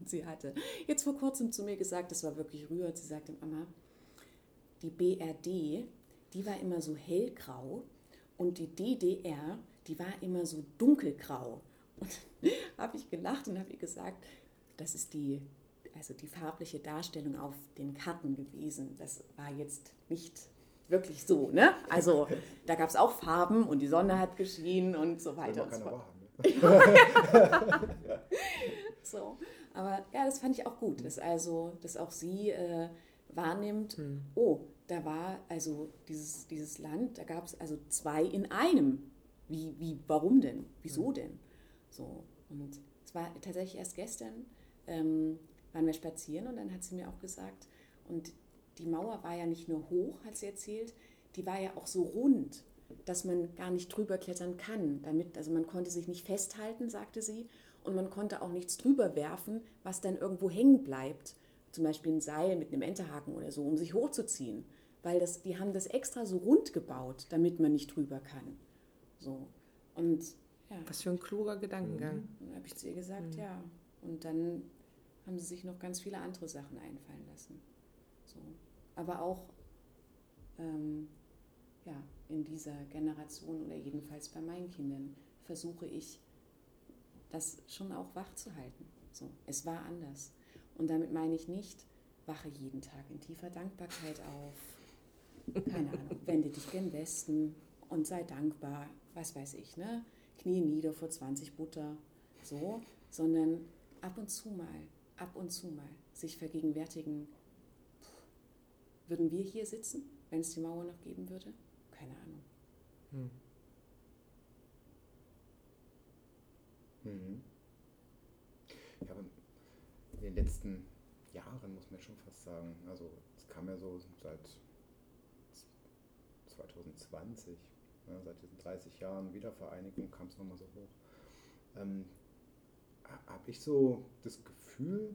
Sie hatte jetzt vor kurzem zu mir gesagt, das war wirklich rührend, sie sagte, Mama, die BRD, die war immer so hellgrau und die DDR, die war immer so dunkelgrau. Und habe ich gelacht und habe ihr gesagt, das ist die, also die farbliche Darstellung auf den Karten gewesen. Das war jetzt nicht wirklich so, ne? Also da gab es auch Farben und die Sonne hat geschienen und so weiter und so fort. Ne? so, aber ja, das fand ich auch gut, dass also, dass auch sie äh, wahrnimmt, hm. oh, da war also dieses, dieses Land, da gab es also zwei in einem. Wie, wie, warum denn? Wieso hm. denn? So, und es war tatsächlich erst gestern, ähm, waren wir spazieren und dann hat sie mir auch gesagt, und die Mauer war ja nicht nur hoch, hat sie erzählt, die war ja auch so rund, dass man gar nicht drüber klettern kann. Damit, also man konnte sich nicht festhalten, sagte sie, und man konnte auch nichts drüber werfen, was dann irgendwo hängen bleibt. Zum Beispiel ein Seil mit einem Enterhaken oder so, um sich hochzuziehen. Weil das, die haben das extra so rund gebaut, damit man nicht drüber kann. So. Und ja. Was für ein kluger Gedankengang. Mhm. Dann habe ich zu ihr gesagt, mhm. ja. Und dann haben sie sich noch ganz viele andere Sachen einfallen lassen. So aber auch ähm, ja, in dieser Generation oder jedenfalls bei meinen Kindern versuche ich, das schon auch wach zu halten. So, es war anders. Und damit meine ich nicht, wache jeden Tag in tiefer Dankbarkeit auf. Keine Ahnung, wende dich gen Westen und sei dankbar, was weiß ich, ne? Knie nieder vor 20 Butter, so, sondern ab und zu mal, ab und zu mal sich vergegenwärtigen, würden wir hier sitzen, wenn es die Mauer noch geben würde? Keine Ahnung. Hm. Mhm. Ja, aber in den letzten Jahren muss man schon fast sagen, also es kam ja so seit 2020, ja, seit diesen 30 Jahren Wiedervereinigung kam es nochmal so hoch. Ähm, Habe ich so das Gefühl,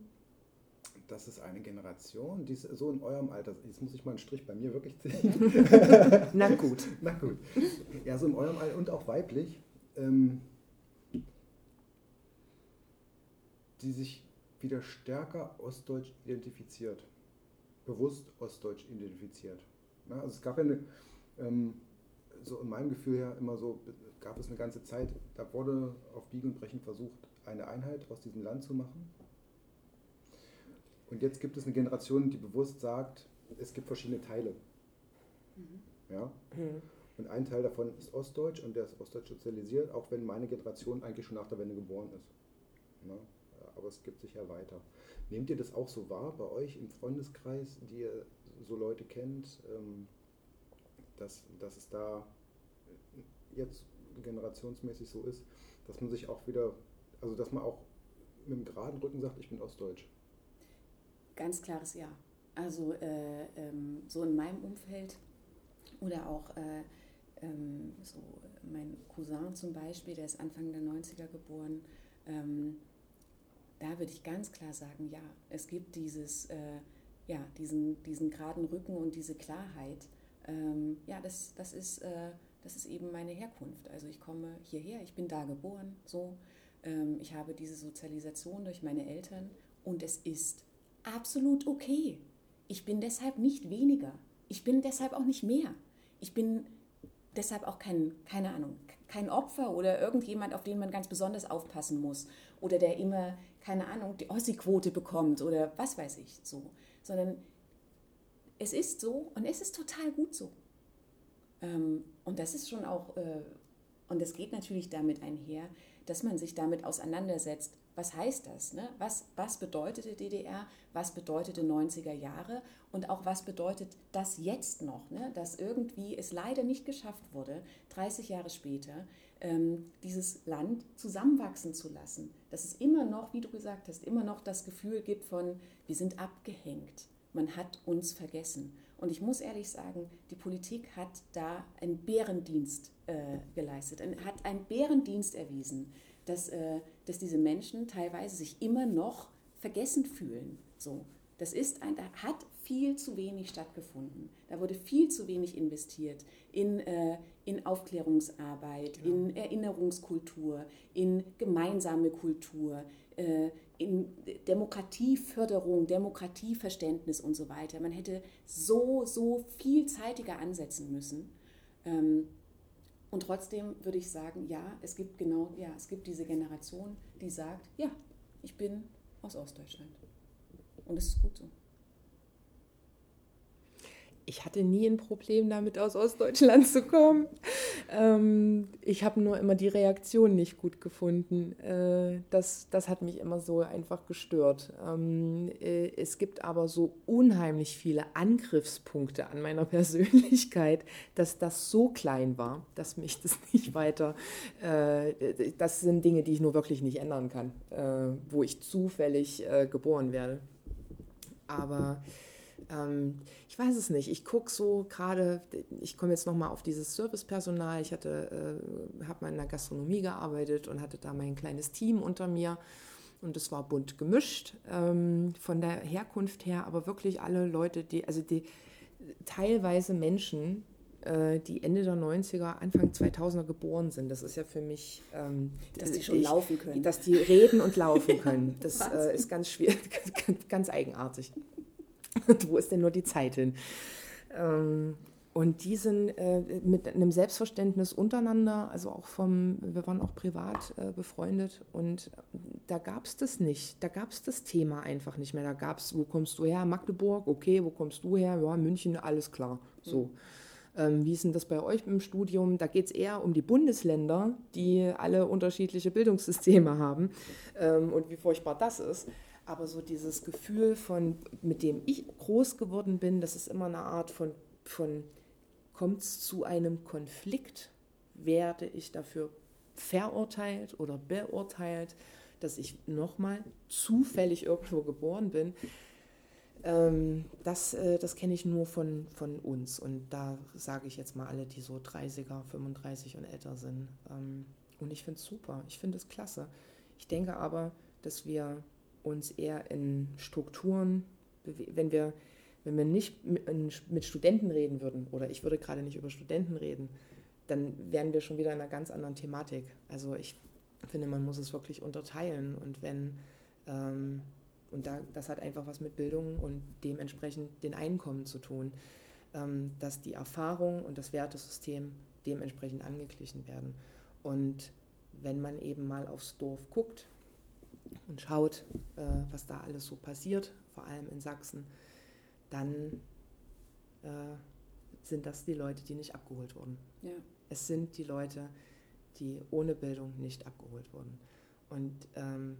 das ist eine Generation, die ist so in eurem Alter, jetzt muss ich mal einen Strich bei mir wirklich ziehen. Na gut. Na gut. Ja, so in eurem Alter und auch weiblich, ähm, die sich wieder stärker ostdeutsch identifiziert. Bewusst ostdeutsch identifiziert. Na, also es gab ja eine, ähm, so in meinem Gefühl her immer so, gab es eine ganze Zeit, da wurde auf Biegen und Brechen versucht, eine Einheit aus diesem Land zu machen und jetzt gibt es eine Generation, die bewusst sagt, es gibt verschiedene Teile. Mhm. Ja? Mhm. Und ein Teil davon ist Ostdeutsch und der ist Ostdeutsch sozialisiert, auch wenn meine Generation eigentlich schon nach der Wende geboren ist. Ja? Aber es gibt sich ja weiter. Nehmt ihr das auch so wahr bei euch im Freundeskreis, die ihr so Leute kennt, ähm, dass, dass es da jetzt generationsmäßig so ist, dass man sich auch wieder, also dass man auch mit dem geraden Rücken sagt, ich bin Ostdeutsch? Ganz klares Ja. Also äh, ähm, so in meinem Umfeld oder auch äh, ähm, so mein Cousin zum Beispiel, der ist Anfang der 90er geboren, ähm, da würde ich ganz klar sagen, ja, es gibt dieses, äh, ja, diesen, diesen geraden Rücken und diese Klarheit. Ähm, ja, das, das, ist, äh, das ist eben meine Herkunft. Also ich komme hierher, ich bin da geboren, so. Ähm, ich habe diese Sozialisation durch meine Eltern und es ist absolut okay. Ich bin deshalb nicht weniger. Ich bin deshalb auch nicht mehr. Ich bin deshalb auch kein, keine Ahnung, kein Opfer oder irgendjemand, auf den man ganz besonders aufpassen muss oder der immer, keine Ahnung, die Ossi-Quote bekommt oder was weiß ich so, sondern es ist so und es ist total gut so. Ähm, und das ist schon auch, äh, und es geht natürlich damit einher, dass man sich damit auseinandersetzt, was heißt das? Ne? Was, was bedeutete DDR? Was bedeutete 90er Jahre? Und auch was bedeutet das jetzt noch? Ne? Dass irgendwie es leider nicht geschafft wurde, 30 Jahre später, ähm, dieses Land zusammenwachsen zu lassen. Dass es immer noch, wie du gesagt hast, immer noch das Gefühl gibt von, wir sind abgehängt. Man hat uns vergessen. Und ich muss ehrlich sagen, die Politik hat da einen Bärendienst äh, geleistet, hat einen Bärendienst erwiesen dass, äh, dass diese Menschen teilweise sich immer noch vergessen fühlen. So, das ist ein, da hat viel zu wenig stattgefunden. Da wurde viel zu wenig investiert in, äh, in Aufklärungsarbeit, ja. in Erinnerungskultur, in gemeinsame Kultur, äh, in Demokratieförderung, Demokratieverständnis und so weiter. Man hätte so, so viel zeitiger ansetzen müssen. Ähm, und trotzdem würde ich sagen, ja, es gibt genau, ja, es gibt diese Generation, die sagt, ja, ich bin aus Ostdeutschland. Und es ist gut so ich hatte nie ein Problem damit, aus Ostdeutschland zu kommen. Ähm, ich habe nur immer die Reaktion nicht gut gefunden. Äh, das, das hat mich immer so einfach gestört. Ähm, äh, es gibt aber so unheimlich viele Angriffspunkte an meiner Persönlichkeit, dass das so klein war, dass mich das nicht weiter, äh, das sind Dinge, die ich nur wirklich nicht ändern kann, äh, wo ich zufällig äh, geboren werde. Aber ähm, ich weiß es nicht. Ich gucke so gerade, ich komme jetzt nochmal auf dieses Servicepersonal. Ich hatte, äh, habe mal in der Gastronomie gearbeitet und hatte da mein kleines Team unter mir. Und es war bunt gemischt ähm, von der Herkunft her, aber wirklich alle Leute, die, also die teilweise Menschen, äh, die Ende der 90er, Anfang 2000er geboren sind. Das ist ja für mich. Ähm, dass die schon ich, laufen können. Dass die reden und laufen können. Das äh, ist ganz schwierig, ganz, ganz eigenartig. Wo ist denn nur die Zeit hin? Ähm, und die sind äh, mit einem Selbstverständnis untereinander, also auch vom, wir waren auch privat äh, befreundet und da gab es das nicht. Da gab es das Thema einfach nicht mehr. Da gab es, wo kommst du her? Magdeburg, okay, wo kommst du her? Ja, München, alles klar. So. Mhm. Ähm, wie ist denn das bei euch im Studium? Da geht es eher um die Bundesländer, die alle unterschiedliche Bildungssysteme haben ähm, und wie furchtbar das ist. Aber so dieses Gefühl von, mit dem ich groß geworden bin, das ist immer eine Art von, von kommt es zu einem Konflikt, werde ich dafür verurteilt oder beurteilt, dass ich nochmal zufällig irgendwo geboren bin. Ähm, das äh, das kenne ich nur von, von uns. Und da sage ich jetzt mal alle, die so 30er, 35 und älter sind. Ähm, und ich finde es super, ich finde es klasse. Ich denke aber, dass wir uns eher in Strukturen, wenn wir, wenn wir nicht mit Studenten reden würden, oder ich würde gerade nicht über Studenten reden, dann wären wir schon wieder in einer ganz anderen Thematik. Also ich finde, man muss es wirklich unterteilen und wenn, ähm, und da, das hat einfach was mit Bildung und dementsprechend den Einkommen zu tun, ähm, dass die Erfahrung und das Wertesystem dementsprechend angeglichen werden. Und wenn man eben mal aufs Dorf guckt, und schaut, äh, was da alles so passiert, vor allem in Sachsen, dann äh, sind das die Leute, die nicht abgeholt wurden. Ja. Es sind die Leute, die ohne Bildung nicht abgeholt wurden. Und ähm,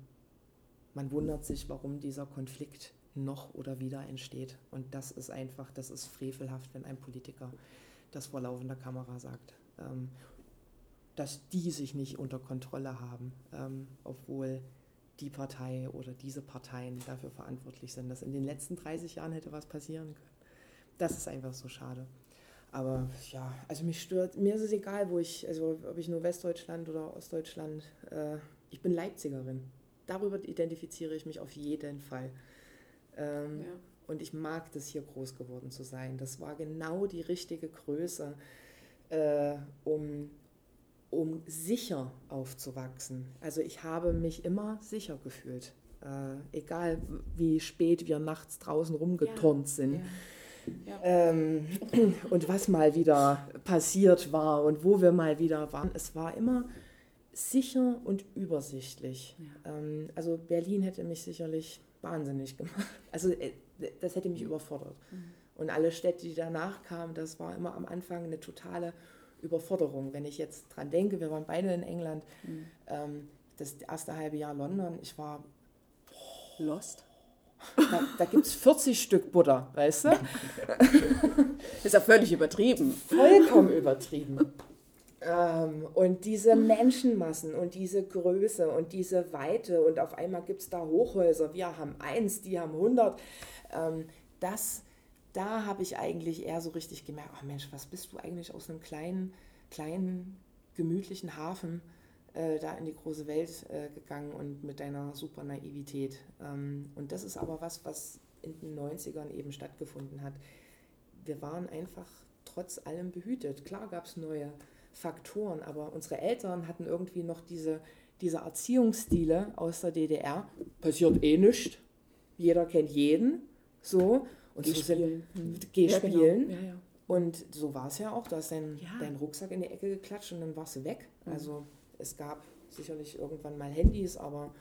man wundert sich, warum dieser Konflikt noch oder wieder entsteht. Und das ist einfach, das ist frevelhaft, wenn ein Politiker das vor laufender Kamera sagt. Ähm, dass die sich nicht unter Kontrolle haben, ähm, obwohl die Partei oder diese Parteien dafür verantwortlich sind, dass in den letzten 30 Jahren hätte was passieren können. Das ist einfach so schade. Aber ja, also mich stört, mir ist es egal, wo ich, also ob ich nur Westdeutschland oder Ostdeutschland, äh, ich bin Leipzigerin. Darüber identifiziere ich mich auf jeden Fall. Ähm, ja. Und ich mag das hier groß geworden zu sein. Das war genau die richtige Größe, äh, um, um sicher aufzuwachsen. Also ich habe mich immer sicher gefühlt. Äh, egal wie spät wir nachts draußen rumgeturnt ja. sind. Ja. Ja. Ähm, und was mal wieder passiert war und wo wir mal wieder waren. Es war immer sicher und übersichtlich. Ähm, also Berlin hätte mich sicherlich wahnsinnig gemacht. Also äh, das hätte mich überfordert. Mhm. Und alle Städte, die danach kamen, das war immer am Anfang eine totale Überforderung. Wenn ich jetzt dran denke, wir waren beide in England, mhm. ähm, das erste halbe Jahr London, ich war lost. Da, da gibt es 40 Stück Butter, weißt du? ist ja völlig übertrieben. Vollkommen übertrieben. Ähm, und diese Menschenmassen und diese Größe und diese Weite und auf einmal gibt es da Hochhäuser. Wir haben eins, die haben 100. Ähm, das, da habe ich eigentlich eher so richtig gemerkt, ach Mensch, was bist du eigentlich aus einem kleinen, kleinen, gemütlichen Hafen äh, da in die große Welt äh, gegangen und mit deiner super Naivität. Ähm, und das ist aber was, was in den 90ern eben stattgefunden hat. Wir waren einfach trotz allem behütet. Klar gab es neue Faktoren, aber unsere Eltern hatten irgendwie noch diese, diese Erziehungsstile aus der DDR. Passiert eh nichts. Jeder kennt jeden. So. Und Gehspielen. So sind, Gehspielen. Ja, genau. ja, ja. Und so war es ja auch. Du hast deinen dein Rucksack in die Ecke geklatscht und dann warst du weg. Mhm. Also es gab sicherlich irgendwann mal Handys, aber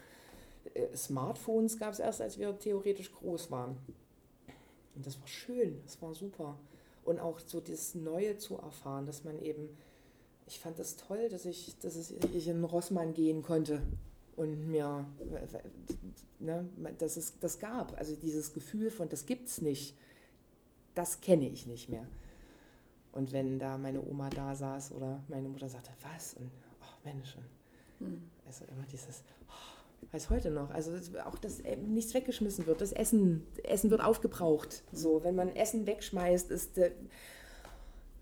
äh, Smartphones gab es erst, als wir theoretisch groß waren. Und das war schön, das war super. Und auch so das Neue zu erfahren, dass man eben ich fand das toll, dass ich, dass ich in Rossmann gehen konnte und mir, ne, dass es das gab. Also dieses Gefühl von, das gibt's nicht, das kenne ich nicht mehr. Und wenn da meine Oma da saß oder meine Mutter sagte, was? Und ach Mensch, und mhm. also immer dieses, oh, heute noch, also auch, dass äh, nichts weggeschmissen wird, das Essen, Essen wird aufgebraucht. So, wenn man Essen wegschmeißt, ist,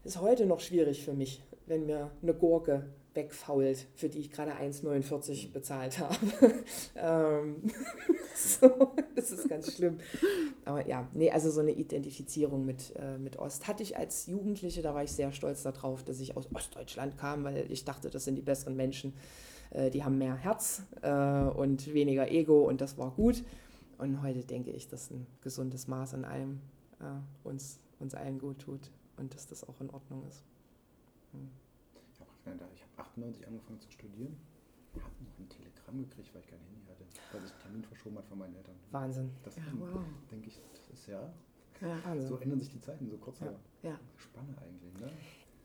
ist heute noch schwierig für mich wenn mir eine Gurke wegfault, für die ich gerade 1,49 bezahlt habe. ähm, so, das ist ganz schlimm. Aber ja, nee, also so eine Identifizierung mit, äh, mit Ost hatte ich als Jugendliche, da war ich sehr stolz darauf, dass ich aus Ostdeutschland kam, weil ich dachte, das sind die besseren Menschen. Äh, die haben mehr Herz äh, und weniger Ego und das war gut. Und heute denke ich, dass ein gesundes Maß an allem äh, uns, uns allen gut tut und dass das auch in Ordnung ist. Hm. Ich habe 98 angefangen zu studieren, habe noch ein Telegramm gekriegt, weil ich kein Handy hatte, weil sich Termin verschoben hat von meinen Eltern. Wahnsinn. Das ja, wow. denke ich, das ist ja, ja so ändern sich die Zeiten so kurz. Ja. ja. Spanne eigentlich, ne?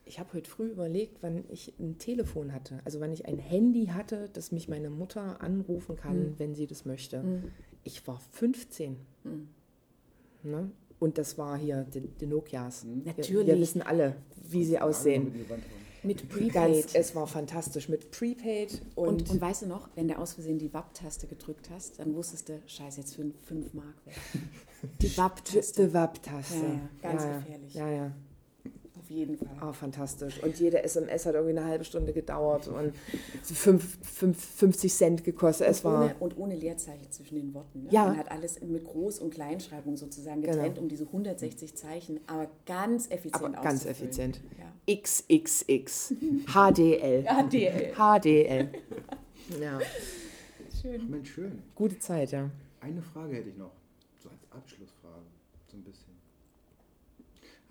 Ich habe heute früh überlegt, wann ich ein Telefon hatte, also wann ich ein Handy hatte, das mich meine Mutter anrufen kann, mhm. wenn sie das möchte. Mhm. Ich war 15. Mhm. Ne? Und das war hier die, die Nokias. Natürlich. Wir, wir, wissen alle, wie sie aussehen. Mit Prepaid. es war fantastisch mit Prepaid. Und, und, und, weißt du noch, wenn du aus Versehen die WAP-Taste gedrückt hast, dann wusstest du, scheiße, jetzt 5 Mark weg. Die WAP-Taste. Die WAP-Taste. Ja, ja, ganz ja, gefährlich. Ja, ja. Auf jeden Fall. Oh, fantastisch. Und jede SMS hat irgendwie eine halbe Stunde gedauert und fünf, fünf, 50 Cent gekostet. Es und, war ohne, und ohne Leerzeichen zwischen den Worten. Ne? Ja. Man hat alles mit Groß- und Kleinschreibung sozusagen getrennt, genau. um diese 160 Zeichen, aber ganz effizient aber Ganz effizient. Ja. XXX. HDL. HDL. HDL. ja. Schön. Mensch, schön. Gute Zeit, ja. Eine Frage hätte ich noch, so als bisschen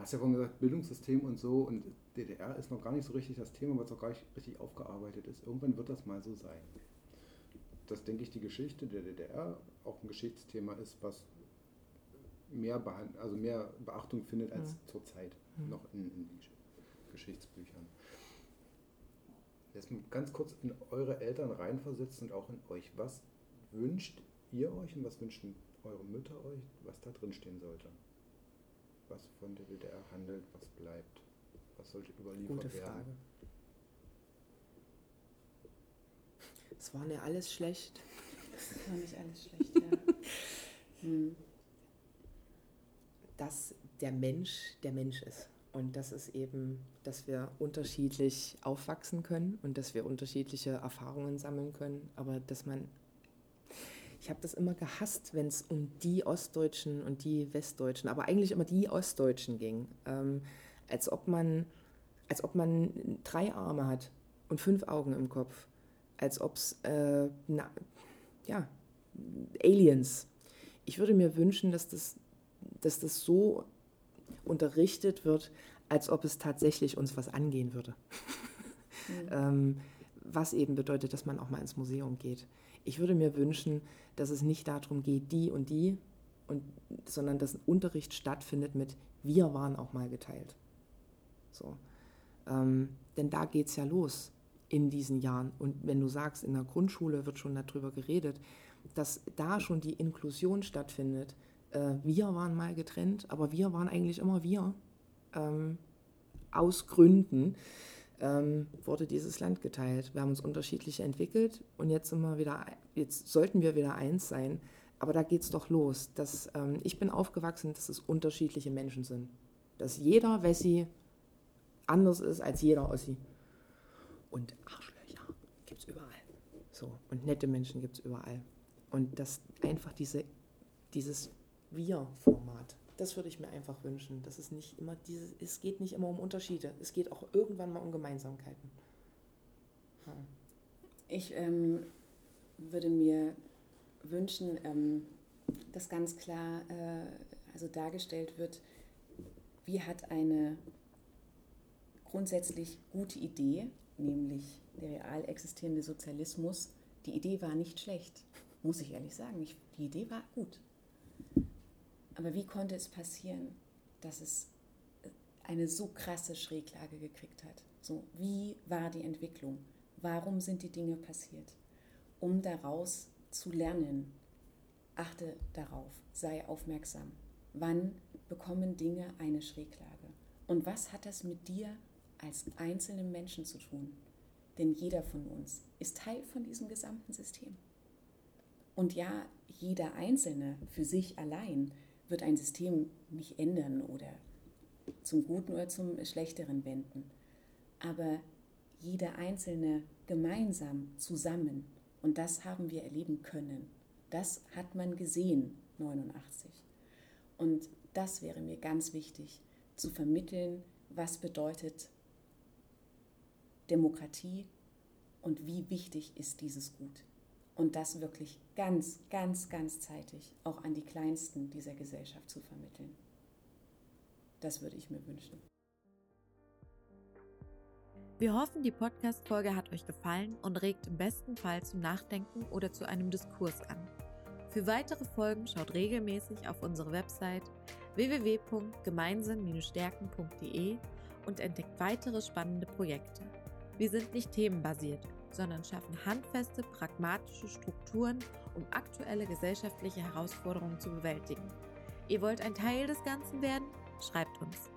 hast ja vorhin gesagt, Bildungssystem und so und DDR ist noch gar nicht so richtig das Thema, weil es auch gar nicht richtig aufgearbeitet ist. Irgendwann wird das mal so sein. Dass, denke ich, die Geschichte der DDR auch ein Geschichtsthema ist, was mehr, also mehr Beachtung findet als mhm. zurzeit mhm. noch in, in Geschichtsbüchern. Jetzt ganz kurz in eure Eltern reinversetzt und auch in euch. Was wünscht ihr euch und was wünschen eure Mütter euch, was da drin stehen sollte? Was von der DDR handelt, was bleibt, was sollte überliefert Gute Frage. werden. Es war ja alles schlecht. Es war nicht alles schlecht, ja. hm. Dass der Mensch der Mensch ist Und das ist eben, dass wir unterschiedlich aufwachsen können und dass wir unterschiedliche Erfahrungen sammeln können, aber dass man ich habe das immer gehasst, wenn es um die Ostdeutschen und die Westdeutschen, aber eigentlich immer die Ostdeutschen ging. Ähm, als, ob man, als ob man drei Arme hat und fünf Augen im Kopf. Als ob es, äh, ja, Aliens. Ich würde mir wünschen, dass das, dass das so unterrichtet wird, als ob es tatsächlich uns was angehen würde. Mhm. ähm, was eben bedeutet, dass man auch mal ins Museum geht. Ich würde mir wünschen, dass es nicht darum geht, die und die, und, sondern dass ein Unterricht stattfindet mit wir waren auch mal geteilt. So. Ähm, denn da geht es ja los in diesen Jahren. Und wenn du sagst, in der Grundschule wird schon darüber geredet, dass da schon die Inklusion stattfindet. Äh, wir waren mal getrennt, aber wir waren eigentlich immer wir. Ähm, aus Gründen ähm, wurde dieses Land geteilt. Wir haben uns unterschiedlich entwickelt und jetzt sind wir wieder, jetzt sollten wir wieder eins sein. Aber da geht es doch los. Dass, ähm, ich bin aufgewachsen, dass es unterschiedliche Menschen sind. Dass jeder Wessi anders ist als jeder Ossi. Und Arschlöcher gibt es überall. So. Und nette Menschen gibt es überall. Und dass einfach diese, dieses Wir-Format das würde ich mir einfach wünschen. Dass es nicht immer dieses, es geht nicht immer um Unterschiede. Es geht auch irgendwann mal um Gemeinsamkeiten. Ja. Ich ähm, würde mir wünschen, ähm, dass ganz klar äh, also dargestellt wird, wie hat eine grundsätzlich gute Idee, nämlich der real existierende Sozialismus, die Idee war nicht schlecht, muss ich ehrlich sagen. Ich, die Idee war gut. Aber wie konnte es passieren, dass es eine so krasse Schräglage gekriegt hat? So, wie war die Entwicklung? Warum sind die Dinge passiert? Um daraus zu lernen, achte darauf, sei aufmerksam. Wann bekommen Dinge eine Schräglage? Und was hat das mit dir als einzelnen Menschen zu tun? Denn jeder von uns ist Teil von diesem gesamten System. Und ja, jeder Einzelne für sich allein wird ein System nicht ändern oder zum Guten oder zum Schlechteren wenden. Aber jeder Einzelne gemeinsam zusammen, und das haben wir erleben können, das hat man gesehen 89. Und das wäre mir ganz wichtig, zu vermitteln, was bedeutet Demokratie und wie wichtig ist dieses Gut und das wirklich ganz, ganz, ganz zeitig auch an die Kleinsten dieser Gesellschaft zu vermitteln. Das würde ich mir wünschen. Wir hoffen, die Podcast-Folge hat euch gefallen und regt im besten Fall zum Nachdenken oder zu einem Diskurs an. Für weitere Folgen schaut regelmäßig auf unsere Website www.gemeinsam-stärken.de und entdeckt weitere spannende Projekte. Wir sind nicht themenbasiert sondern schaffen handfeste, pragmatische Strukturen, um aktuelle gesellschaftliche Herausforderungen zu bewältigen. Ihr wollt ein Teil des Ganzen werden? Schreibt uns.